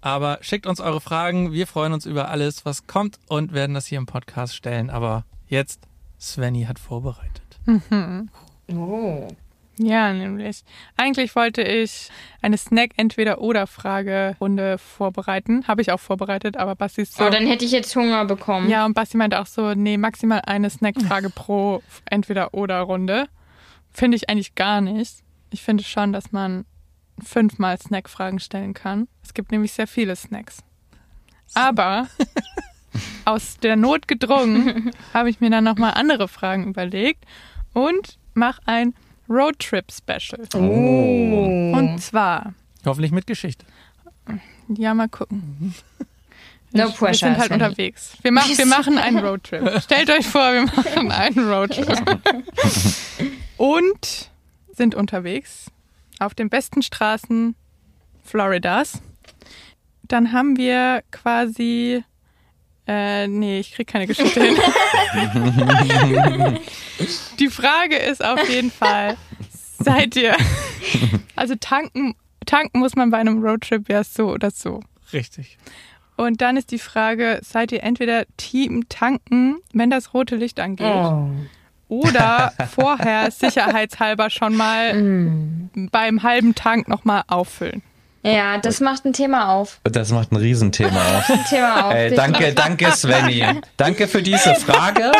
Aber schickt uns eure Fragen. Wir freuen uns über alles, was kommt und werden das hier im Podcast stellen. Aber jetzt, Svenny hat vorbereitet. Oh. Ja, nämlich. Eigentlich wollte ich eine Snack-Entweder-Oder-Frage-Runde vorbereiten. Habe ich auch vorbereitet, aber Basti ist so. Aber dann hätte ich jetzt Hunger bekommen. Ja, und Basti meinte auch so, nee, maximal eine Snackfrage (laughs) pro Entweder-Oder-Runde. Finde ich eigentlich gar nicht. Ich finde schon, dass man fünfmal Snackfragen stellen kann. Es gibt nämlich sehr viele Snacks. Aber (laughs) aus der Not gedrungen (laughs) habe ich mir dann nochmal andere Fragen überlegt und mache ein Roadtrip-Special. Oh. Und zwar, Hoffentlich mit Geschichte. ja, mal gucken. No Wir pressure. sind halt unterwegs. Wir, machen, wir machen einen Roadtrip. (laughs) Stellt euch vor, wir machen einen Roadtrip. (laughs) Und sind unterwegs auf den besten Straßen Floridas. Dann haben wir quasi. Äh, nee, ich krieg keine Geschichte hin. (laughs) Die Frage ist auf jeden Fall, seid ihr. Also tanken, tanken muss man bei einem Roadtrip ja so oder so. Richtig. Und dann ist die Frage, seid ihr entweder Team tanken, wenn das rote Licht angeht, Oh. oder (laughs) vorher sicherheitshalber schon mal Mm. beim halben Tank nochmal auffüllen? Ja, das macht ein Thema auf. Das macht ein Riesenthema (laughs) aus. Ein Thema auf. Ey, danke, danke Svenny. Danke für diese Frage,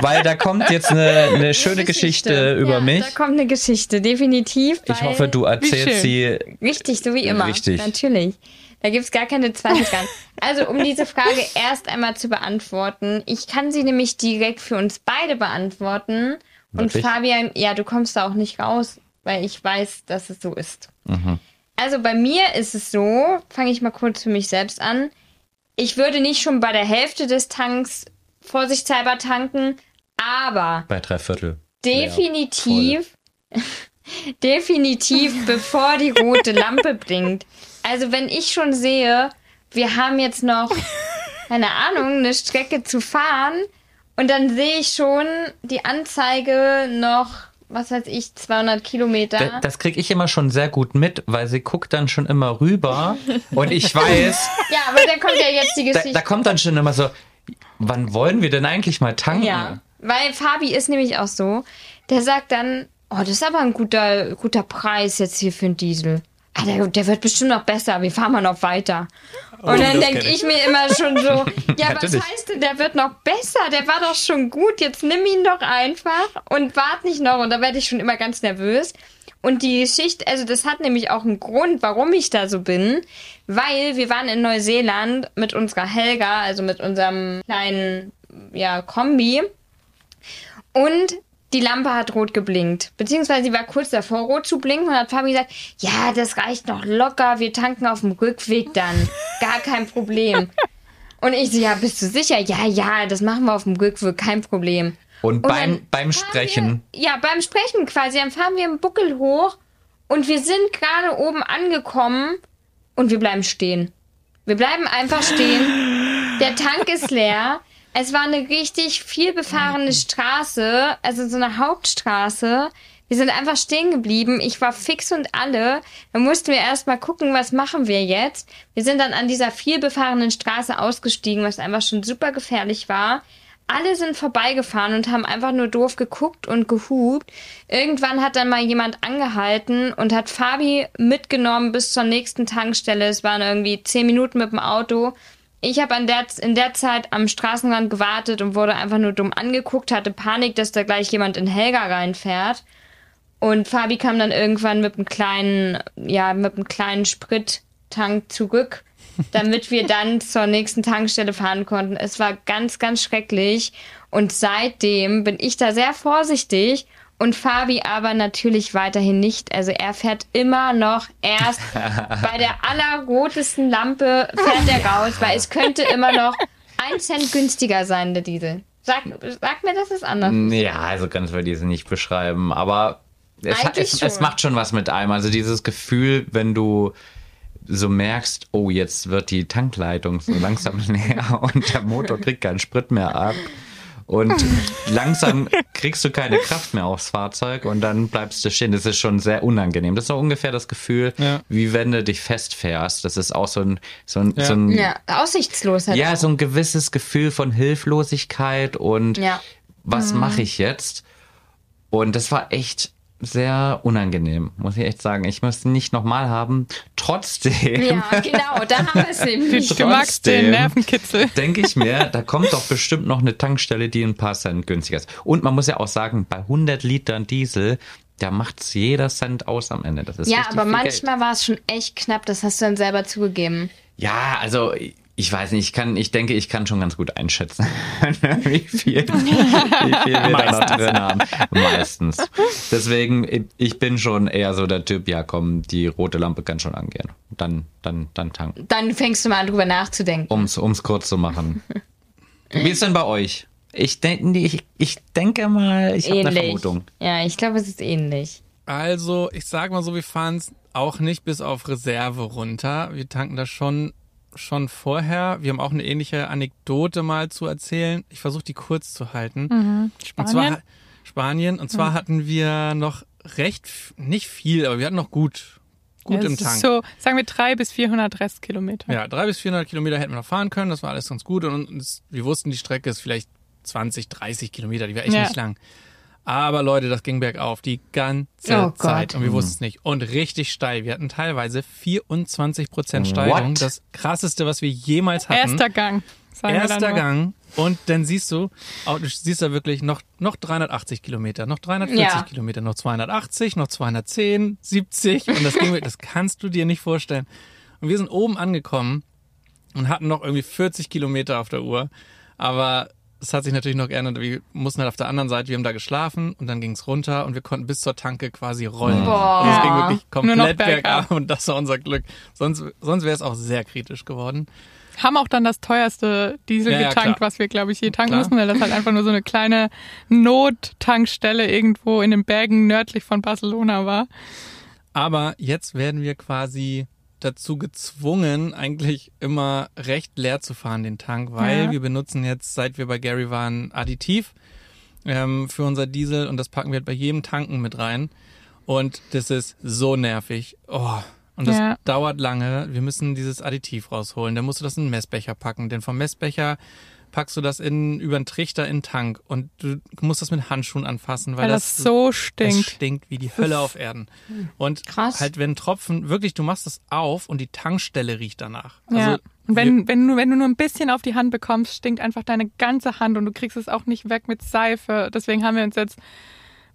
weil da kommt jetzt eine, eine schöne Geschichte, über ja, mich. Da kommt eine Geschichte, definitiv. Ich hoffe, du erzählst sie Richtig, so wie immer. Richtig. Natürlich. Da gibt's gar keine Zweifel dran. Also, um diese Frage (laughs) erst einmal zu beantworten, ich kann sie nämlich direkt für uns beide beantworten. Und Wirklich? Fabian, ja, du kommst da auch nicht raus, weil ich weiß, dass es so ist. Also bei mir ist es so, fange ich mal kurz für mich selbst an. Ich würde nicht schon bei der Hälfte des Tanks vorsichtshalber tanken, aber Bei drei Viertel. definitiv, (laughs) definitiv (laughs) bevor die rote Lampe blinkt. Also wenn ich schon sehe, wir haben jetzt noch, keine Ahnung, eine Strecke zu fahren und dann sehe ich schon die Anzeige noch, was weiß ich, 200 Kilometer. Da- Das kriege ich immer schon sehr gut mit, weil sie guckt dann schon immer rüber (laughs) und ich weiß, ja, aber dann kommt ja jetzt die da, Geschichte. da kommt dann schon immer so, wann wollen wir denn eigentlich mal tanken? Ja, weil Fabi ist nämlich auch so, der sagt dann, oh, das ist aber ein guter, guter Preis jetzt hier für einen Diesel. Ah, der, der wird bestimmt noch besser, wir fahren mal noch weiter. Und dann Oh, das denke ich. ich mir immer schon so, (laughs) ja, was heißt denn, der wird noch besser, der war doch schon gut, jetzt nimm ihn doch einfach und wart nicht noch. Und da werde ich schon immer ganz nervös. Und die Geschichte, also das hat nämlich auch einen Grund, warum ich da so bin, weil wir waren in Neuseeland mit unserer Helga, also mit unserem kleinen, ja, Kombi. Und die Lampe hat rot geblinkt. Beziehungsweise sie war kurz davor, rot zu blinken und hat Fabi gesagt, ja, das reicht noch locker, wir tanken auf dem Rückweg dann. Gar kein Problem. Und ich so, ja, bist du sicher? Ja, ja, das machen wir auf dem Rückweg, kein Problem. Und, dann beim, beim Sprechen, Wir, ja, beim Sprechen quasi. Dann fahren wir im Buckel hoch und wir sind gerade oben angekommen und wir bleiben stehen. Wir bleiben einfach stehen. Der Tank ist leer. Es war eine richtig viel befahrene Straße, also so eine Hauptstraße. Wir sind einfach stehen geblieben. Ich war fix und alle. Dann mussten wir erstmal gucken, was machen wir jetzt. Wir sind dann an dieser viel befahrenen Straße ausgestiegen, was einfach schon super gefährlich war. Alle sind vorbeigefahren und haben einfach nur doof geguckt und gehupt. Irgendwann hat dann mal jemand angehalten und hat Fabi mitgenommen bis zur nächsten Tankstelle. Es waren irgendwie zehn Minuten mit dem Auto. Ich habe in der Zeit am Straßenrand gewartet und wurde einfach nur dumm angeguckt, hatte Panik, dass da gleich jemand in Helga reinfährt. Und Fabi kam dann irgendwann mit einem kleinen, ja, mit einem kleinen Sprittank zurück, (laughs) damit wir dann zur nächsten Tankstelle fahren konnten. Es war ganz, ganz schrecklich. Und seitdem bin ich da sehr vorsichtig und Fabi aber natürlich weiterhin nicht. Also er fährt immer noch erst (laughs) bei der allerrotesten Lampe fährt er raus, weil es könnte immer noch ein Cent günstiger sein, der Diesel. Sag, sag mir, dass es anders ist. ja, also ganz ich es nicht beschreiben, aber es, hat, es, es macht schon was mit einem. Also dieses Gefühl, wenn du so merkst, oh, jetzt wird die Tankleitung so langsam (laughs) leer und der Motor kriegt keinen Sprit mehr ab. Und langsam kriegst du keine Kraft mehr aufs Fahrzeug und dann bleibst du stehen. Das ist schon sehr unangenehm. Das ist so ungefähr das Gefühl, Ja. wie wenn du dich festfährst. Das ist auch so ein, so ein, Ja. so ein Ja, aussichtslos halt. ja, auch. so ein gewisses Gefühl von Hilflosigkeit und Ja. was mache ich jetzt? Und das war echt sehr unangenehm, muss ich echt sagen. Ich möchte nicht nochmal haben. Trotzdem Ja, genau, da haben wir es (laughs) nämlich. Du magst den Trotzdem. Nervenkitzel. denke ich mir, da kommt doch bestimmt noch eine Tankstelle, die ein paar Cent günstiger ist. Und man muss ja auch sagen, bei 100 Litern Diesel, da macht's jeder Cent aus am Ende. Das ist Ja, aber manchmal war es schon echt knapp, das hast du dann selber zugegeben. Ja, also ich weiß nicht, ich kann, ich denke, ich kann schon ganz gut einschätzen, (laughs) wie viel, wie viel wir da noch drin haben. Meistens. Deswegen, ich bin schon eher so der Typ, ja komm, die rote Lampe kann schon angehen. Dann, dann, dann tanken. Dann fängst du mal an, drüber nachzudenken. Um's, um's kurz zu machen. Wie ist denn bei euch? Ich denke, ich, ich denke mal, ich habe eine ähnlich. Vermutung. Ja, ich glaube, es ist ähnlich. Also, ich sag mal so, wir fahren es auch nicht bis auf Reserve runter. Wir tanken das schon, schon vorher. Wir haben auch eine ähnliche Anekdote mal zu erzählen. Ich versuche die kurz zu halten. Und zwar Spanien? Spanien. Und zwar hatten wir noch recht, nicht viel, aber wir hatten noch gut, gut Ja, im Tank. So, sagen wir drei bis 400 Restkilometer. Ja, drei bis 400 Kilometer hätten wir noch fahren können. Das war alles ganz gut. Und uns, wir wussten, die Strecke ist vielleicht 20, 30 Kilometer. Die war echt Ja. nicht lang. Aber Leute, das ging bergauf die ganze Oh Gott. Zeit. Und wir wussten es nicht. Und richtig steil. Wir hatten teilweise 24 Prozent Steigung. What? Das krasseste, was wir jemals hatten. Erster Gang. Erster. Gang. Und dann siehst du, oh, du siehst da wirklich noch, noch 380 Kilometer, noch 340 Ja. Kilometer, noch 280, noch 210, 70. Und das ging, wirklich- das kannst du dir nicht vorstellen. Und wir sind oben angekommen und hatten noch irgendwie 40 Kilometer auf der Uhr. Aber es hat sich natürlich noch geändert. Wir mussten halt auf der anderen Seite, wir haben da geschlafen und dann ging es runter und wir konnten bis zur Tanke quasi rollen. Boah. Und es ging wirklich komplett bergab bergab. und das war unser Glück. Sonst, sonst wäre es auch sehr kritisch geworden. Haben auch dann das teuerste Diesel Ja, ja, getankt, klar. was wir, glaube ich, je tanken Klar. müssen, weil das halt einfach nur so eine kleine Nottankstelle irgendwo in den Bergen nördlich von Barcelona war. Aber jetzt werden wir quasi dazu gezwungen, eigentlich immer recht leer zu fahren, den Tank, weil Ja. wir benutzen jetzt, seit wir bei Gary waren, Additiv ähm, für unser Diesel und das packen wir halt bei jedem Tanken mit rein. Und das ist so nervig. Oh. Und das Ja. dauert lange. Wir müssen dieses Additiv rausholen. Dann musst du das in einen Messbecher packen. Denn vom Messbecher packst du das in, über einen Trichter in den Tank. Und du musst das mit Handschuhen anfassen, weil, Weil das so es stinkt. stinkt wie die Hölle auf Erden. Und Krass. halt, wenn Tropfen, wirklich, du machst es auf und die Tankstelle riecht danach. ja. Also, Und wir- wenn, wenn, du, wenn du nur ein bisschen auf die Hand bekommst, stinkt einfach deine ganze Hand und du kriegst es auch nicht weg mit Seife. Deswegen haben wir uns jetzt,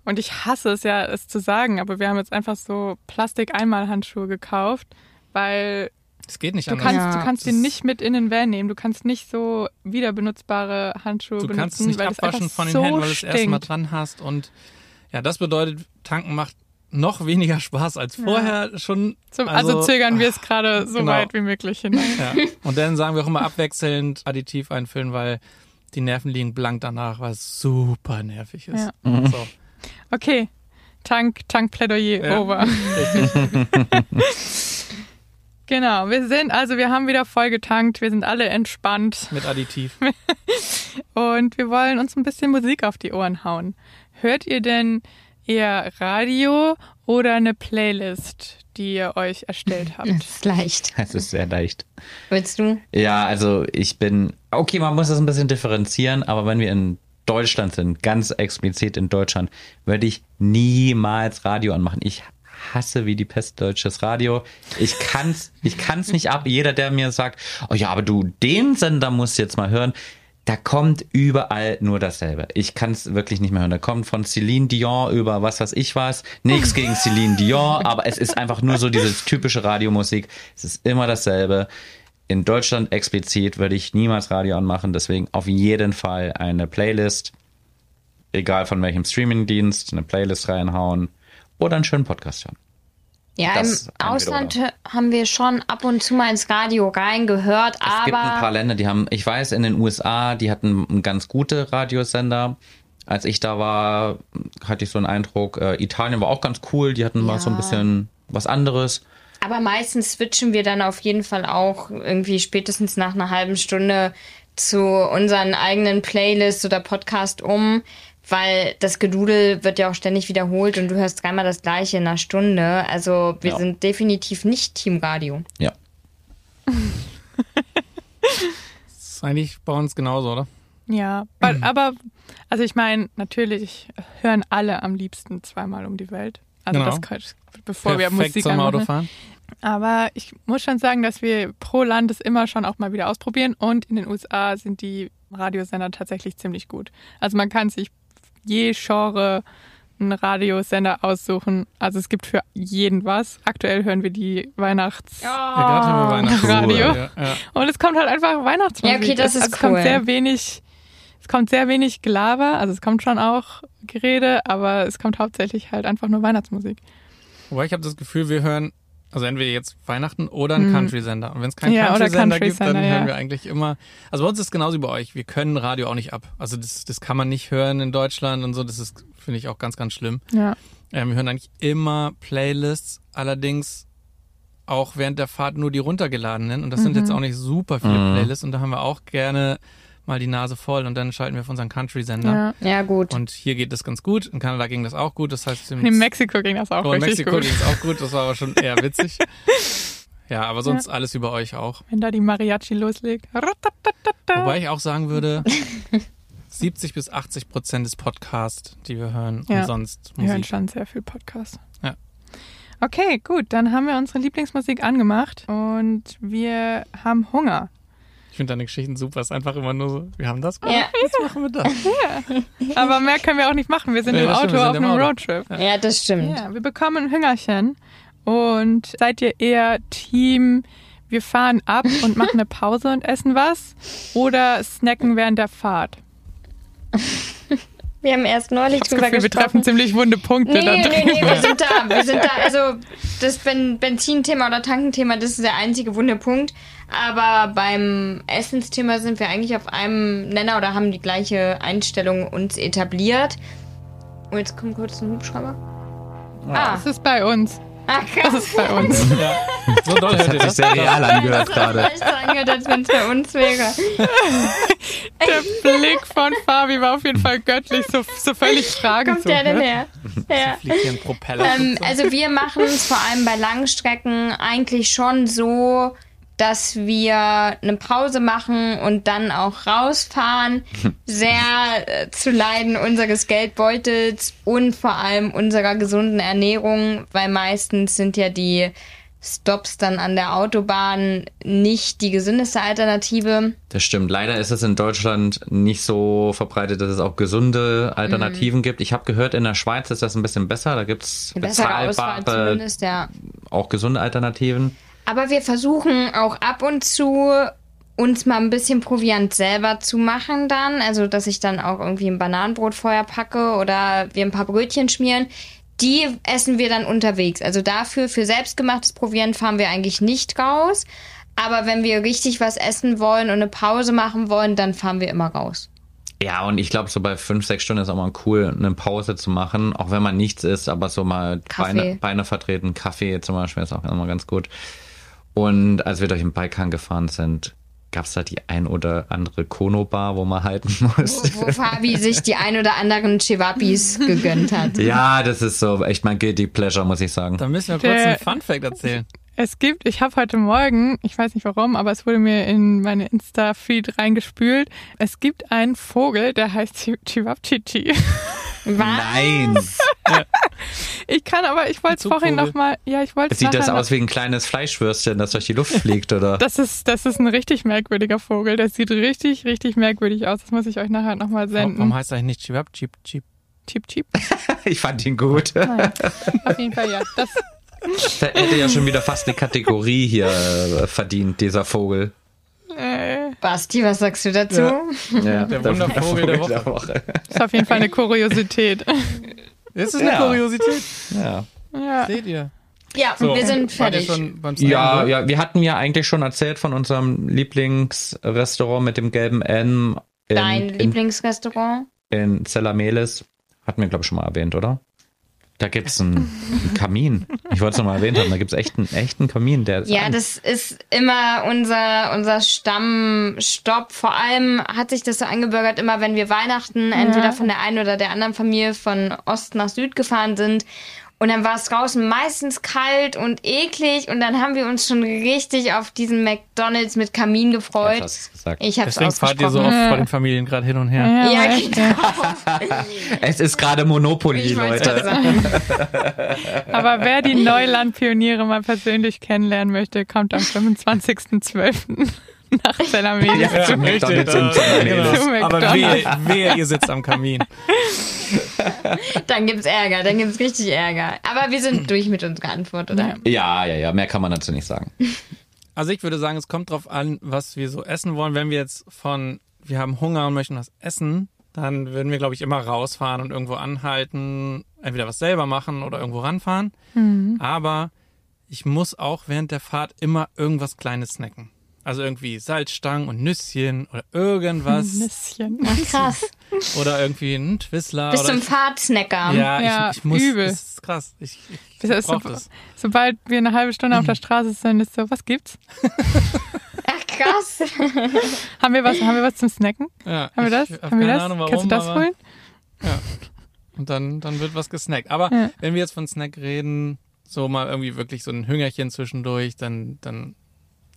und ich hasse es ja, es zu sagen, aber wir haben jetzt einfach so Plastik-Einmalhandschuhe gekauft, weil es geht nicht du anders. kannst, Ja, du kannst das- nicht mit in den Van nehmen. Du kannst nicht so wiederbenutzbare Handschuhe du benutzen, kannst es nicht abwaschen von den so Händen, weil du es erstmal dran hast. Und ja, das bedeutet, tanken macht noch weniger Spaß als vorher schon. Zum, also, zögern wir es gerade so genau. weit wie möglich hinein. Ja. Und dann sagen wir auch immer abwechselnd Additiv einfüllen, weil die Nerven liegen blank danach, weil es super nervig ist. Ja. So. Okay, Tank, Tankplädoyer Ja. over. (laughs) genau, wir sind, also wir haben wieder voll getankt, wir sind alle entspannt Mit Additiv. (laughs) und wir wollen uns ein bisschen Musik auf die Ohren hauen. Hört ihr denn eher Radio oder eine Playlist, die ihr euch erstellt habt? Das (laughs) ist leicht. Es ist sehr leicht. Willst du? Ja, also ich bin, okay, man muss das ein bisschen differenzieren, aber wenn wir in Deutschland sind, ganz explizit in Deutschland, würde ich niemals Radio anmachen. Ich hasse wie die Pest deutsches Radio. Ich kann's, ich kann's nicht ab. Jeder, der mir sagt, oh ja, aber du, den Sender musst du jetzt mal hören. Da kommt überall nur dasselbe. Ich kann's wirklich nicht mehr hören. Da kommt von Celine Dion über was weiß ich was. Nichts gegen Celine Dion, aber es ist einfach nur so diese typische Radiomusik. Es ist immer dasselbe. In Deutschland explizit würde ich niemals Radio anmachen, deswegen auf jeden Fall eine Playlist, egal von welchem Streamingdienst, eine Playlist reinhauen oder einen schönen Podcast hören. Ja, Das im Ausland haben wir schon ab und zu mal ins Radio reingehört, Es gibt ein paar aber Länder, die haben, ich weiß, in den USA, die hatten ganz gute Radiosender. Als ich da war, hatte ich so einen Eindruck, äh, Italien war auch ganz cool, die hatten mal so ein Ja. bisschen was anderes. aber meistens switchen wir dann auf jeden Fall auch irgendwie spätestens nach einer halben Stunde zu unseren eigenen Playlists oder Podcast um, weil das Gedudel wird ja auch ständig wiederholt und du hörst dreimal das gleiche in einer Stunde. Also wir Ja. sind definitiv nicht Team Radio. Ja. Das (laughs) ist eigentlich bei uns genauso, oder? Ja, but, aber, also ich meine, natürlich hören alle am liebsten zweimal um die Welt. Also Genau. das kann, bevor wir Perfekt Musik zum. Autofahren. Aber ich muss schon sagen, dass wir pro Land es immer schon auch mal wieder ausprobieren und in den USA sind die Radiosender tatsächlich ziemlich gut. Also man kann sich je Genre einen Radiosender aussuchen. Also es gibt für jeden was. Aktuell hören wir die Weihnachts... Ja, gerade haben wir Weihnachten. Radio. Ja, ja. Und es kommt halt einfach Weihnachtsmusik. Ja, okay, das es, ist es kommt cool. sehr wenig, es kommt sehr wenig Gelaber, also es kommt schon auch Gerede, aber es kommt hauptsächlich halt einfach nur Weihnachtsmusik. Wobei ich habe das Gefühl, wir hören, also entweder jetzt Weihnachten oder einen Country-Sender. Und wenn es keinen Mhm. Ja, Country-Sender gibt, dann Country-Sender, hören ja. wir eigentlich immer. Also bei uns ist es genauso wie bei euch. Wir können Radio auch nicht ab. Also das, das kann man nicht hören in Deutschland und so. Das ist, finde ich, auch ganz, ganz schlimm. Ja. Ähm, wir hören eigentlich immer Playlists, allerdings auch während der Fahrt nur die runtergeladenen. Und das sind Mhm. jetzt auch nicht super viele Playlists. Und da haben wir auch gerne mal die Nase voll und dann schalten wir auf unseren Country-Sender. ja. Ja, gut. Und hier geht das ganz gut. In Kanada ging das auch gut. Das heißt, Und in Mexiko ging das auch Oh, in richtig Mexiko gut. ging es auch gut, das war aber schon eher witzig. (laughs) Ja, aber sonst alles über euch auch. Wenn da die Mariachi loslegt. Wobei ich auch sagen würde, (laughs) 70 bis 80 Prozent des Podcasts, die wir hören, Ja. umsonst Wir hören Musik. schon sehr viel Podcast. Ja. Okay, gut, dann haben wir unsere Lieblingsmusik angemacht und wir haben Hunger. Ich finde deine Geschichten super. Es ist einfach immer nur so, wir haben das gemacht, Ja. jetzt machen wir das. (laughs) Aber mehr können wir auch nicht machen. Wir sind Nee, im Auto stimmt, sind auf im einem Auto. Roadtrip. Ja, das stimmt. Ja, wir bekommen ein Hüngerchen. Und seid ihr eher Team wir fahren ab und machen eine Pause und essen was oder snacken während der Fahrt? Wir haben erst neulich Ich drüber Gefühl, wir gesprochen. treffen ziemlich wunde Punkte Nee, da nee, drin. nee, wir sind da. Wir sind da. (laughs) Also das Ben- Benzinthema oder Tankenthema, das ist der einzige wunde Punkt. Aber beim Essensthema sind wir eigentlich auf einem Nenner oder haben die gleiche Einstellung uns etabliert. Und jetzt kommt kurz ein Hubschrauber. Ah, Das ist bei uns. Das krass. ist bei uns. (laughs) So doll Das hat sich sehr real angehört Das hat gerade. so angehört, als wenn es bei uns wäre. (laughs) Der Blick von Fabi war auf jeden Fall göttlich, so, so völlig fragend. Kommt So, der denn hä? her? Ja. Fliegt hier ein Propeller. Ähm, also wir machen es vor allem bei Langstrecken eigentlich schon so, dass wir eine Pause machen und dann auch rausfahren, sehr äh, zu Leiden unseres Geldbeutels und vor allem unserer gesunden Ernährung, weil meistens sind ja die Stops dann an der Autobahn nicht die gesündeste Alternative. Das stimmt. Leider ist es in Deutschland nicht so verbreitet, dass es auch gesunde Alternativen gibt. Ich habe gehört, in der Schweiz ist das ein bisschen besser. Da gibt es bezahlbare, ja. auch gesunde Alternativen. Aber wir versuchen auch ab und zu uns mal ein bisschen Proviant selber zu machen dann. Also, dass ich dann auch irgendwie ein Bananenbrot vorher packe oder wir ein paar Brötchen schmieren. Die essen wir dann unterwegs. Also dafür, für selbstgemachtes Proviant fahren wir eigentlich nicht raus. Aber wenn wir richtig was essen wollen und eine Pause machen wollen, dann fahren wir immer raus. Ja, und ich glaube, so bei fünf, sechs Stunden ist auch mal cool, eine Pause zu machen, auch wenn man nichts isst, aber so mal Kaffee. Beine, Beine vertreten, Kaffee zum Beispiel ist auch immer ganz gut. Und als wir durch den Balkan gefahren sind, gab es da die ein oder andere Kono-Bar, wo man halten muss. Wo, wo Fabi sich die ein oder anderen Chewapis gegönnt hat. Ja, das ist so echt mein Guilty Pleasure, muss ich sagen. Da müssen wir kurz Der- einen Fun-Fact erzählen. Es gibt, ich habe heute Morgen, ich weiß nicht warum, aber es wurde mir in meine Insta-Feed reingespült. Es gibt einen Vogel, der heißt Chi- Chivapchichi. Was? Nein! (laughs) (laughs) Ich kann aber, ich wollte es vorhin nochmal, ja, ich wollte es Sieht das aus wie ein kleines Fleischwürstchen, das durch die Luft fliegt, oder? Das ist, das ist ein richtig merkwürdiger Vogel. Der sieht richtig, richtig merkwürdig aus. Das muss ich euch nachher nochmal senden. warum heißt er nicht Chibab, Chip, Chip? Cheap, cheap. (laughs) Ich fand ihn gut. Nein. Auf jeden Fall, ja. Das, Der hätte ja schon wieder fast eine Kategorie hier äh, verdient, dieser Vogel. äh, Basti, was sagst du dazu? Ja, Der Wundervogel der Woche. Woche. ist auf jeden Fall eine Kuriosität. (laughs) Das ist eine Ja. Kuriosität. Ja. Ja. Seht ihr? Ja, So, wir sind fertig. schon beim Snacken Ja, ja, wir hatten ja eigentlich schon erzählt von unserem Lieblingsrestaurant mit dem gelben N in, Dein in, Lieblingsrestaurant? in Zellamelis. Hatten wir, glaube ich, schon mal erwähnt, oder? Da gibt's einen Kamin. Ich wollte es noch mal erwähnt haben. Da gibt's echt einen echten Kamin. Der ist Ja, an- das ist immer unser, unser Stammstopp. Vor allem hat sich das so eingebürgert, immer wenn wir Weihnachten entweder von der einen oder der anderen Familie von Ost nach Süd gefahren sind. Und dann war es draußen meistens kalt und eklig und dann haben wir uns schon richtig auf diesen McDonalds mit Kamin Ja, gefreut. gesagt. Ich hab's Deswegen fahrt ihr so oft bei den Familien gerade hin und her. Ja, Ja, ja. (laughs) Es ist gerade Monopoly, Leute. (laughs) Aber wer die Neuland-Pioniere mal persönlich kennenlernen möchte, kommt am (laughs) 25.12. (laughs) nach. Ja, zu McDonald's in Zellamelis. Zu Aber wehe, wehe, ihr sitzt am Kamin. (laughs) Dann gibt's Ärger, dann gibt's richtig Ärger. Aber wir sind (clears throat) durch mit unserer Antwort, oder? Ja, ja, ja. Mehr kann man dazu nicht sagen. (laughs) Also ich würde sagen, es kommt drauf an, was wir so essen wollen. Wenn wir jetzt von, wir haben Hunger und möchten was essen, dann würden wir, glaube ich, immer rausfahren und irgendwo anhalten, entweder was selber machen oder irgendwo ranfahren. Aber ich muss auch während der Fahrt immer irgendwas Kleines snacken. Also irgendwie Salzstangen und Nüsschen oder irgendwas. (laughs) Nüsschen. Ach, krass. oder irgendwie ein Twizzler. Bist du oder ein Fahrtsnacker? ja, Ja, ich, ich muss. übel. Das ist krass. Ich, ich, Das so, brauch das. sobald wir eine halbe Stunde auf der Straße sind, ist so, was gibt's? (laughs) Ach, krass. (laughs) Haben wir was, haben wir was zum Snacken? Ja, Haben wir das? Ich hab haben wir keine das? Ahnung, warum, Kannst du das aber- holen? Und dann, dann wird was gesnackt. Aber Ja. wenn wir jetzt von Snack reden, so mal irgendwie wirklich so ein Hüngerchen zwischendurch, dann, dann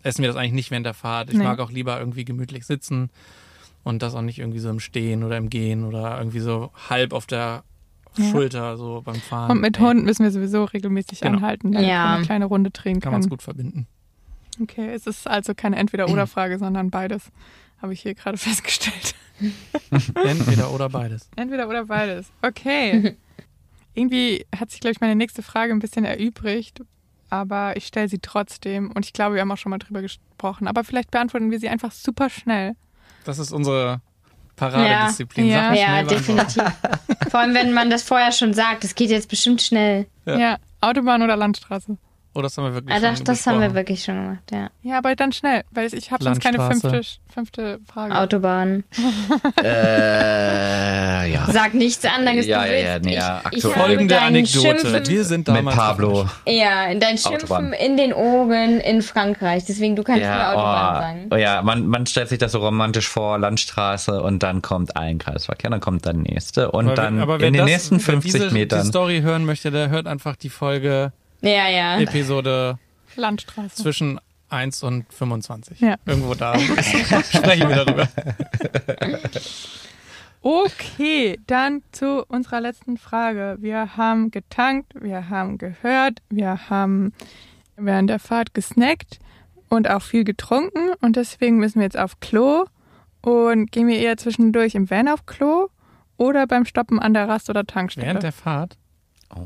essen wir das eigentlich nicht während der Fahrt. Ich Nee. mag auch lieber irgendwie gemütlich sitzen und das auch nicht irgendwie so im Stehen oder im Gehen oder irgendwie so halb auf der Ja. Schulter so beim Fahren. Und mit Nee, Hunden müssen wir sowieso regelmäßig Genau. anhalten, damit Ja. wir eine kleine Runde drehen Kann man es können. gut verbinden. Okay, es ist also keine Entweder-Oder-Frage, sondern beides. Habe ich hier gerade (laughs) festgestellt. (laughs) Entweder oder beides. Entweder oder beides. Okay. (laughs) Irgendwie hat sich, glaube ich, meine nächste Frage ein bisschen erübrigt. Aber ich stelle sie trotzdem und ich glaube, wir haben auch schon mal drüber gesprochen. Aber vielleicht beantworten wir sie einfach super schnell. Das ist unsere Paradedisziplin. Ja. Ja, beantworten. definitiv. Vor allem, wenn man das vorher schon sagt, das geht jetzt bestimmt schnell. Ja. Ja. Autobahn oder Landstraße? Oh, das haben wir wirklich Ah, schon das haben wir wirklich schon gemacht, ja. Ja, aber dann schnell, weil ich habe sonst keine fünfte, fünfte Frage. Autobahn. (laughs) Äh, ja. Sag nichts anderes. Ja, du ja, ja, nee, ja, ich, ich Folgende Anekdote. Schimpfen, Wir sind Mit damals Pablo. ja, dein Schimpfen Autobahn. in den Ohren in Frankreich. Deswegen, du kannst nur Ja, Autobahn oh, sagen. oh ja, man, man stellt sich das so romantisch vor, Landstraße und dann kommt ein Kreisverkehr, dann kommt der nächste und Aber dann aber wer in den das- nächsten wer 50 diese, Die Metern. Story hören möchte, der hört einfach die Folge Ja, ja. Episode Landstraße. zwischen 1 und 25. Ja. Irgendwo da. Sprechen wir darüber. Okay, dann zu unserer letzten Frage. Wir haben getankt, wir haben gehört, wir haben während der Fahrt gesnackt und auch viel getrunken und deswegen müssen wir jetzt auf Klo und gehen wir eher zwischendurch im Van auf Klo oder beim Stoppen an der Rast- oder Tankstelle. Während der Fahrt.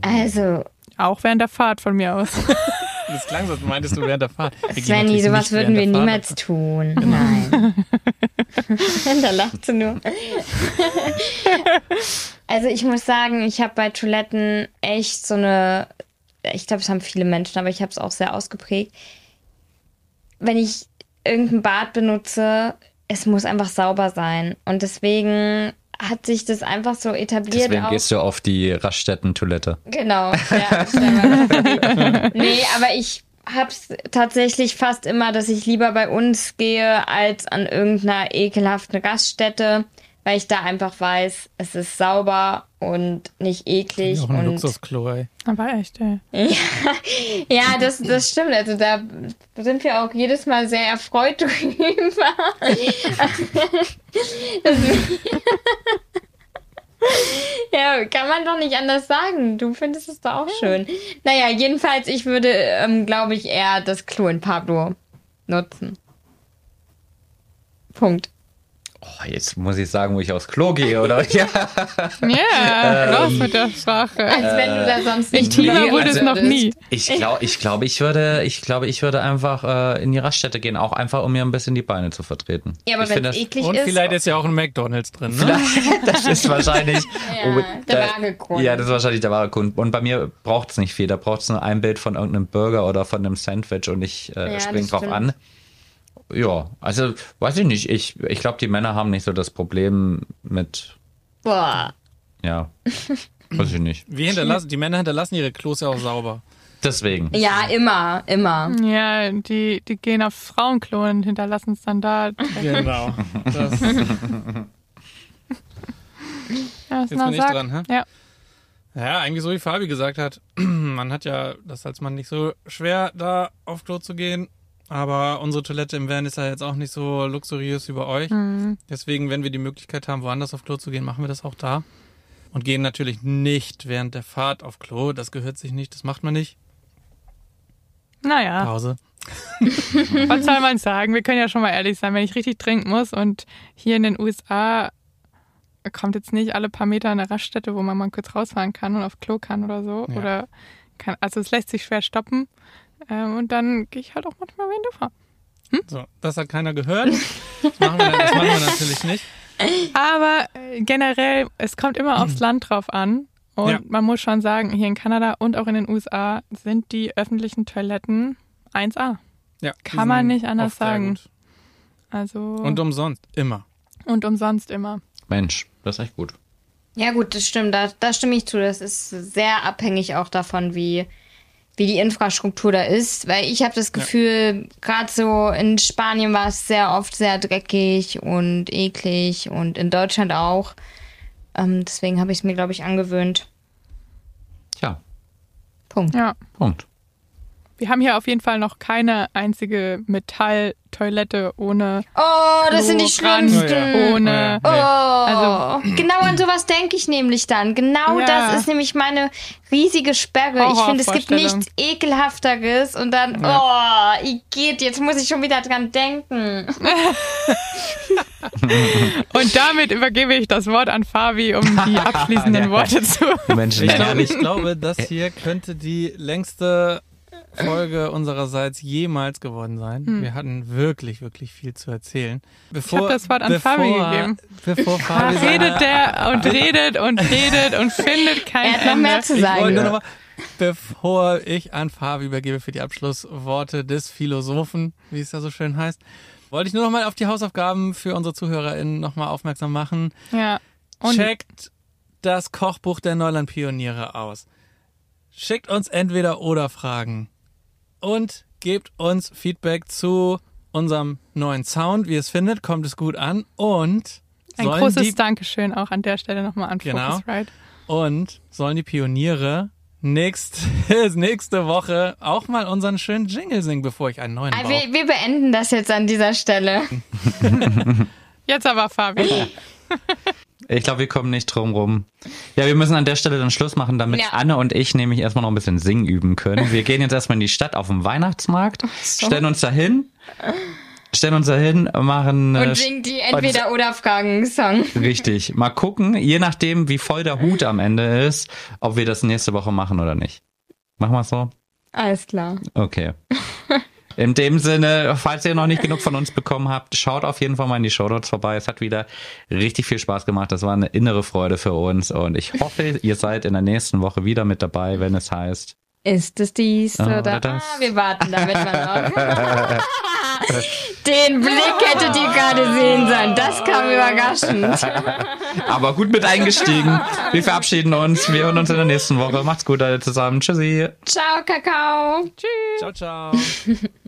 Also, auch während der Fahrt von mir aus. (laughs) Das klang so, meintest du während der Fahrt. Wir Svenny, sowas würden wir niemals tun. Nein. (laughs) da lacht sie nur. also ich muss sagen, ich habe bei Toiletten echt so eine, ich glaube, es haben viele Menschen, aber ich habe es auch sehr ausgeprägt. Wenn ich irgendein Bad benutze, es muss einfach sauber sein. Und deswegen hat sich das einfach so etabliert. Deswegen auch. gehst du auf die Raststätten-Toilette. Genau, (laughs) ja. nee, aber ich hab's tatsächlich fast immer, dass ich lieber bei uns gehe als an irgendeiner ekelhaften Raststätte, weil ich da einfach weiß, es ist sauber und nicht eklig. Auch ein und Luxusklo, ey. Aber echt, ey. (laughs) ja, das, das stimmt. Also da sind wir auch jedes Mal sehr erfreut (laughs) drüber. (laughs) Ja, kann man doch nicht anders sagen. Du findest es doch auch schön. Naja, jedenfalls, ich würde, ähm, glaube ich, eher das Klo in Pablo nutzen. Punkt. Oh, jetzt muss ich sagen, wo ich aufs Klo gehe, oder? (laughs) Ja. Ja, los mit der Sprache. Als wenn du da sonst nicht Intimer wurde es noch nie. Ich glaube, ich, glaub, ich würde, ich glaube, ich würde einfach äh, in die Raststätte gehen, auch einfach, um mir ein bisschen die Beine zu vertreten. Ja, aber ich wenn finde es das, eklig Und ist. vielleicht ist ja auch ein McDonalds drin, ne? das ist wahrscheinlich (laughs) Ja, der wahre Grund. Ja, das ist wahrscheinlich der wahre Grund. Und bei mir braucht es nicht viel. Da braucht es nur ein Bild von irgendeinem Burger oder von einem Sandwich und ich äh, Ja, spring das drauf stimmt. an. Ja, also weiß ich nicht. Ich, ich glaube, die Männer haben nicht so das Problem mit, Boah. ja, (laughs) weiß ich nicht. Wir hinterlassen, die Männer hinterlassen ihre Klos ja auch sauber. Deswegen. Ja, immer, immer. Ja, die, die gehen auf Frauenklo und hinterlassen es dann da. Genau. Das, (laughs) Ja, Jetzt bin ich sagt. dran, hä? Ja. ja, eigentlich so wie Fabi gesagt hat. (clears throat) Man hat ja das als Mann nicht so schwer, da auf Klo zu gehen. Aber unsere Toilette im Van ist ja jetzt auch nicht so luxuriös wie bei euch. Mhm. Deswegen, wenn wir die Möglichkeit haben, woanders auf Klo zu gehen, machen wir das auch da. Und gehen natürlich nicht während der Fahrt auf Klo. Das gehört sich nicht, das macht man nicht. Naja, Pause. (laughs) was soll man sagen? Wir können ja schon mal ehrlich sein, wenn ich richtig trinken muss und hier in den USA kommt jetzt nicht alle paar Meter eine Raststätte, wo man mal kurz rausfahren kann und auf Klo kann oder so. Ja. Oder kann, also es lässt sich schwer stoppen. Ähm, und dann gehe ich halt auch manchmal während der Fahrt. So, das hat keiner gehört. Das machen wir, das machen wir natürlich nicht. Aber äh, generell, es kommt immer aufs Land drauf an. Und Ja. man muss schon sagen, hier in Kanada und auch in den USA sind die öffentlichen Toiletten 1A. Ja, die Kann man nicht anders sagen. Also Und umsonst, immer. und umsonst immer. Mensch, das ist echt gut. Ja, gut, das stimmt. Da, da stimme ich zu. Das ist sehr abhängig auch davon, wie, wie die Infrastruktur da ist. Weil ich habe das Gefühl, gerade so in Spanien war es sehr oft sehr dreckig und eklig und in Deutschland auch. Ähm, deswegen habe ich es mir, glaube ich, angewöhnt. Tja, Punkt. Ja. Punkt. Wir haben hier auf jeden Fall noch keine einzige Metalltoilette ohne, Oh, das sind die schlimmsten. ohne. Oh, Also- genau an sowas denke ich nämlich dann. Genau Ja. das ist nämlich meine riesige Sperre. Ich finde, es gibt nichts ekelhafteres und dann, oh, geht, jetzt muss ich schon wieder dran denken. (laughs) Und damit übergebe ich das Wort an Fabi, um die (laughs) abschließenden Worte zu. Menschen, Ich glaube, ich glaube, das hier könnte die längste Folge unsererseits jemals geworden sein. Hm. Wir hatten wirklich, wirklich viel zu erzählen. Bevor, Ich hab das Wort an Fabi gegeben. Bevor (laughs) Fabi redet der und redet und redet und findet kein Er hat noch mehr zu Ich wollte sagen. nur noch mal, bevor ich an Fabi übergebe für die Abschlussworte des Philosophen, wie es ja so schön heißt, wollte ich nur noch mal auf die Hausaufgaben für unsere ZuhörerInnen noch mal aufmerksam machen. Ja. Und Checkt das Kochbuch der Neuland-Pioniere aus. Schickt uns entweder oder Fragen und gebt uns Feedback zu unserem neuen Sound, wie ihr es findet, kommt es gut an und ein sollen großes die Dankeschön auch an der Stelle nochmal an Genau. Focusrite. und sollen die Pioniere nächst, (laughs) nächste Woche auch mal unseren schönen Jingle singen, bevor ich einen neuen Ah, baue. Wir, wir beenden das jetzt an dieser Stelle. (laughs) (laughs) Jetzt aber Fabi. Ich glaube, wir kommen nicht drum rum. Ja, wir müssen an der Stelle dann Schluss machen, damit Ja. Anne und ich nämlich erstmal noch ein bisschen singen üben können. Wir gehen jetzt erstmal in die Stadt auf den Weihnachtsmarkt, stellen uns da hin, stellen uns da hin, machen äh, Und singen die Entweder-Oder-Fragen-Song. richtig. Mal gucken, je nachdem, wie voll der Hut am Ende ist, ob wir das nächste Woche machen oder nicht. Machen wir es so? Alles klar. Okay. (laughs) In dem Sinne, falls ihr noch nicht genug von uns bekommen habt, schaut auf jeden Fall mal in die Shownotes vorbei. Es hat wieder richtig viel Spaß gemacht. Das war eine innere Freude für uns und ich hoffe, ihr seid in der nächsten Woche wieder mit dabei, wenn es heißt. Ist es dies Ah, oder, oder das. Ah, wir warten damit mal noch. (laughs) Den Blick hättet ihr gerade sehen sollen. Das kam überraschend. (laughs) Aber gut mit eingestiegen. Wir verabschieden uns. Wir hören uns in der nächsten Woche. Macht's gut alle zusammen. Tschüssi. Ciao, Kakao. Ciao, ciao. (laughs)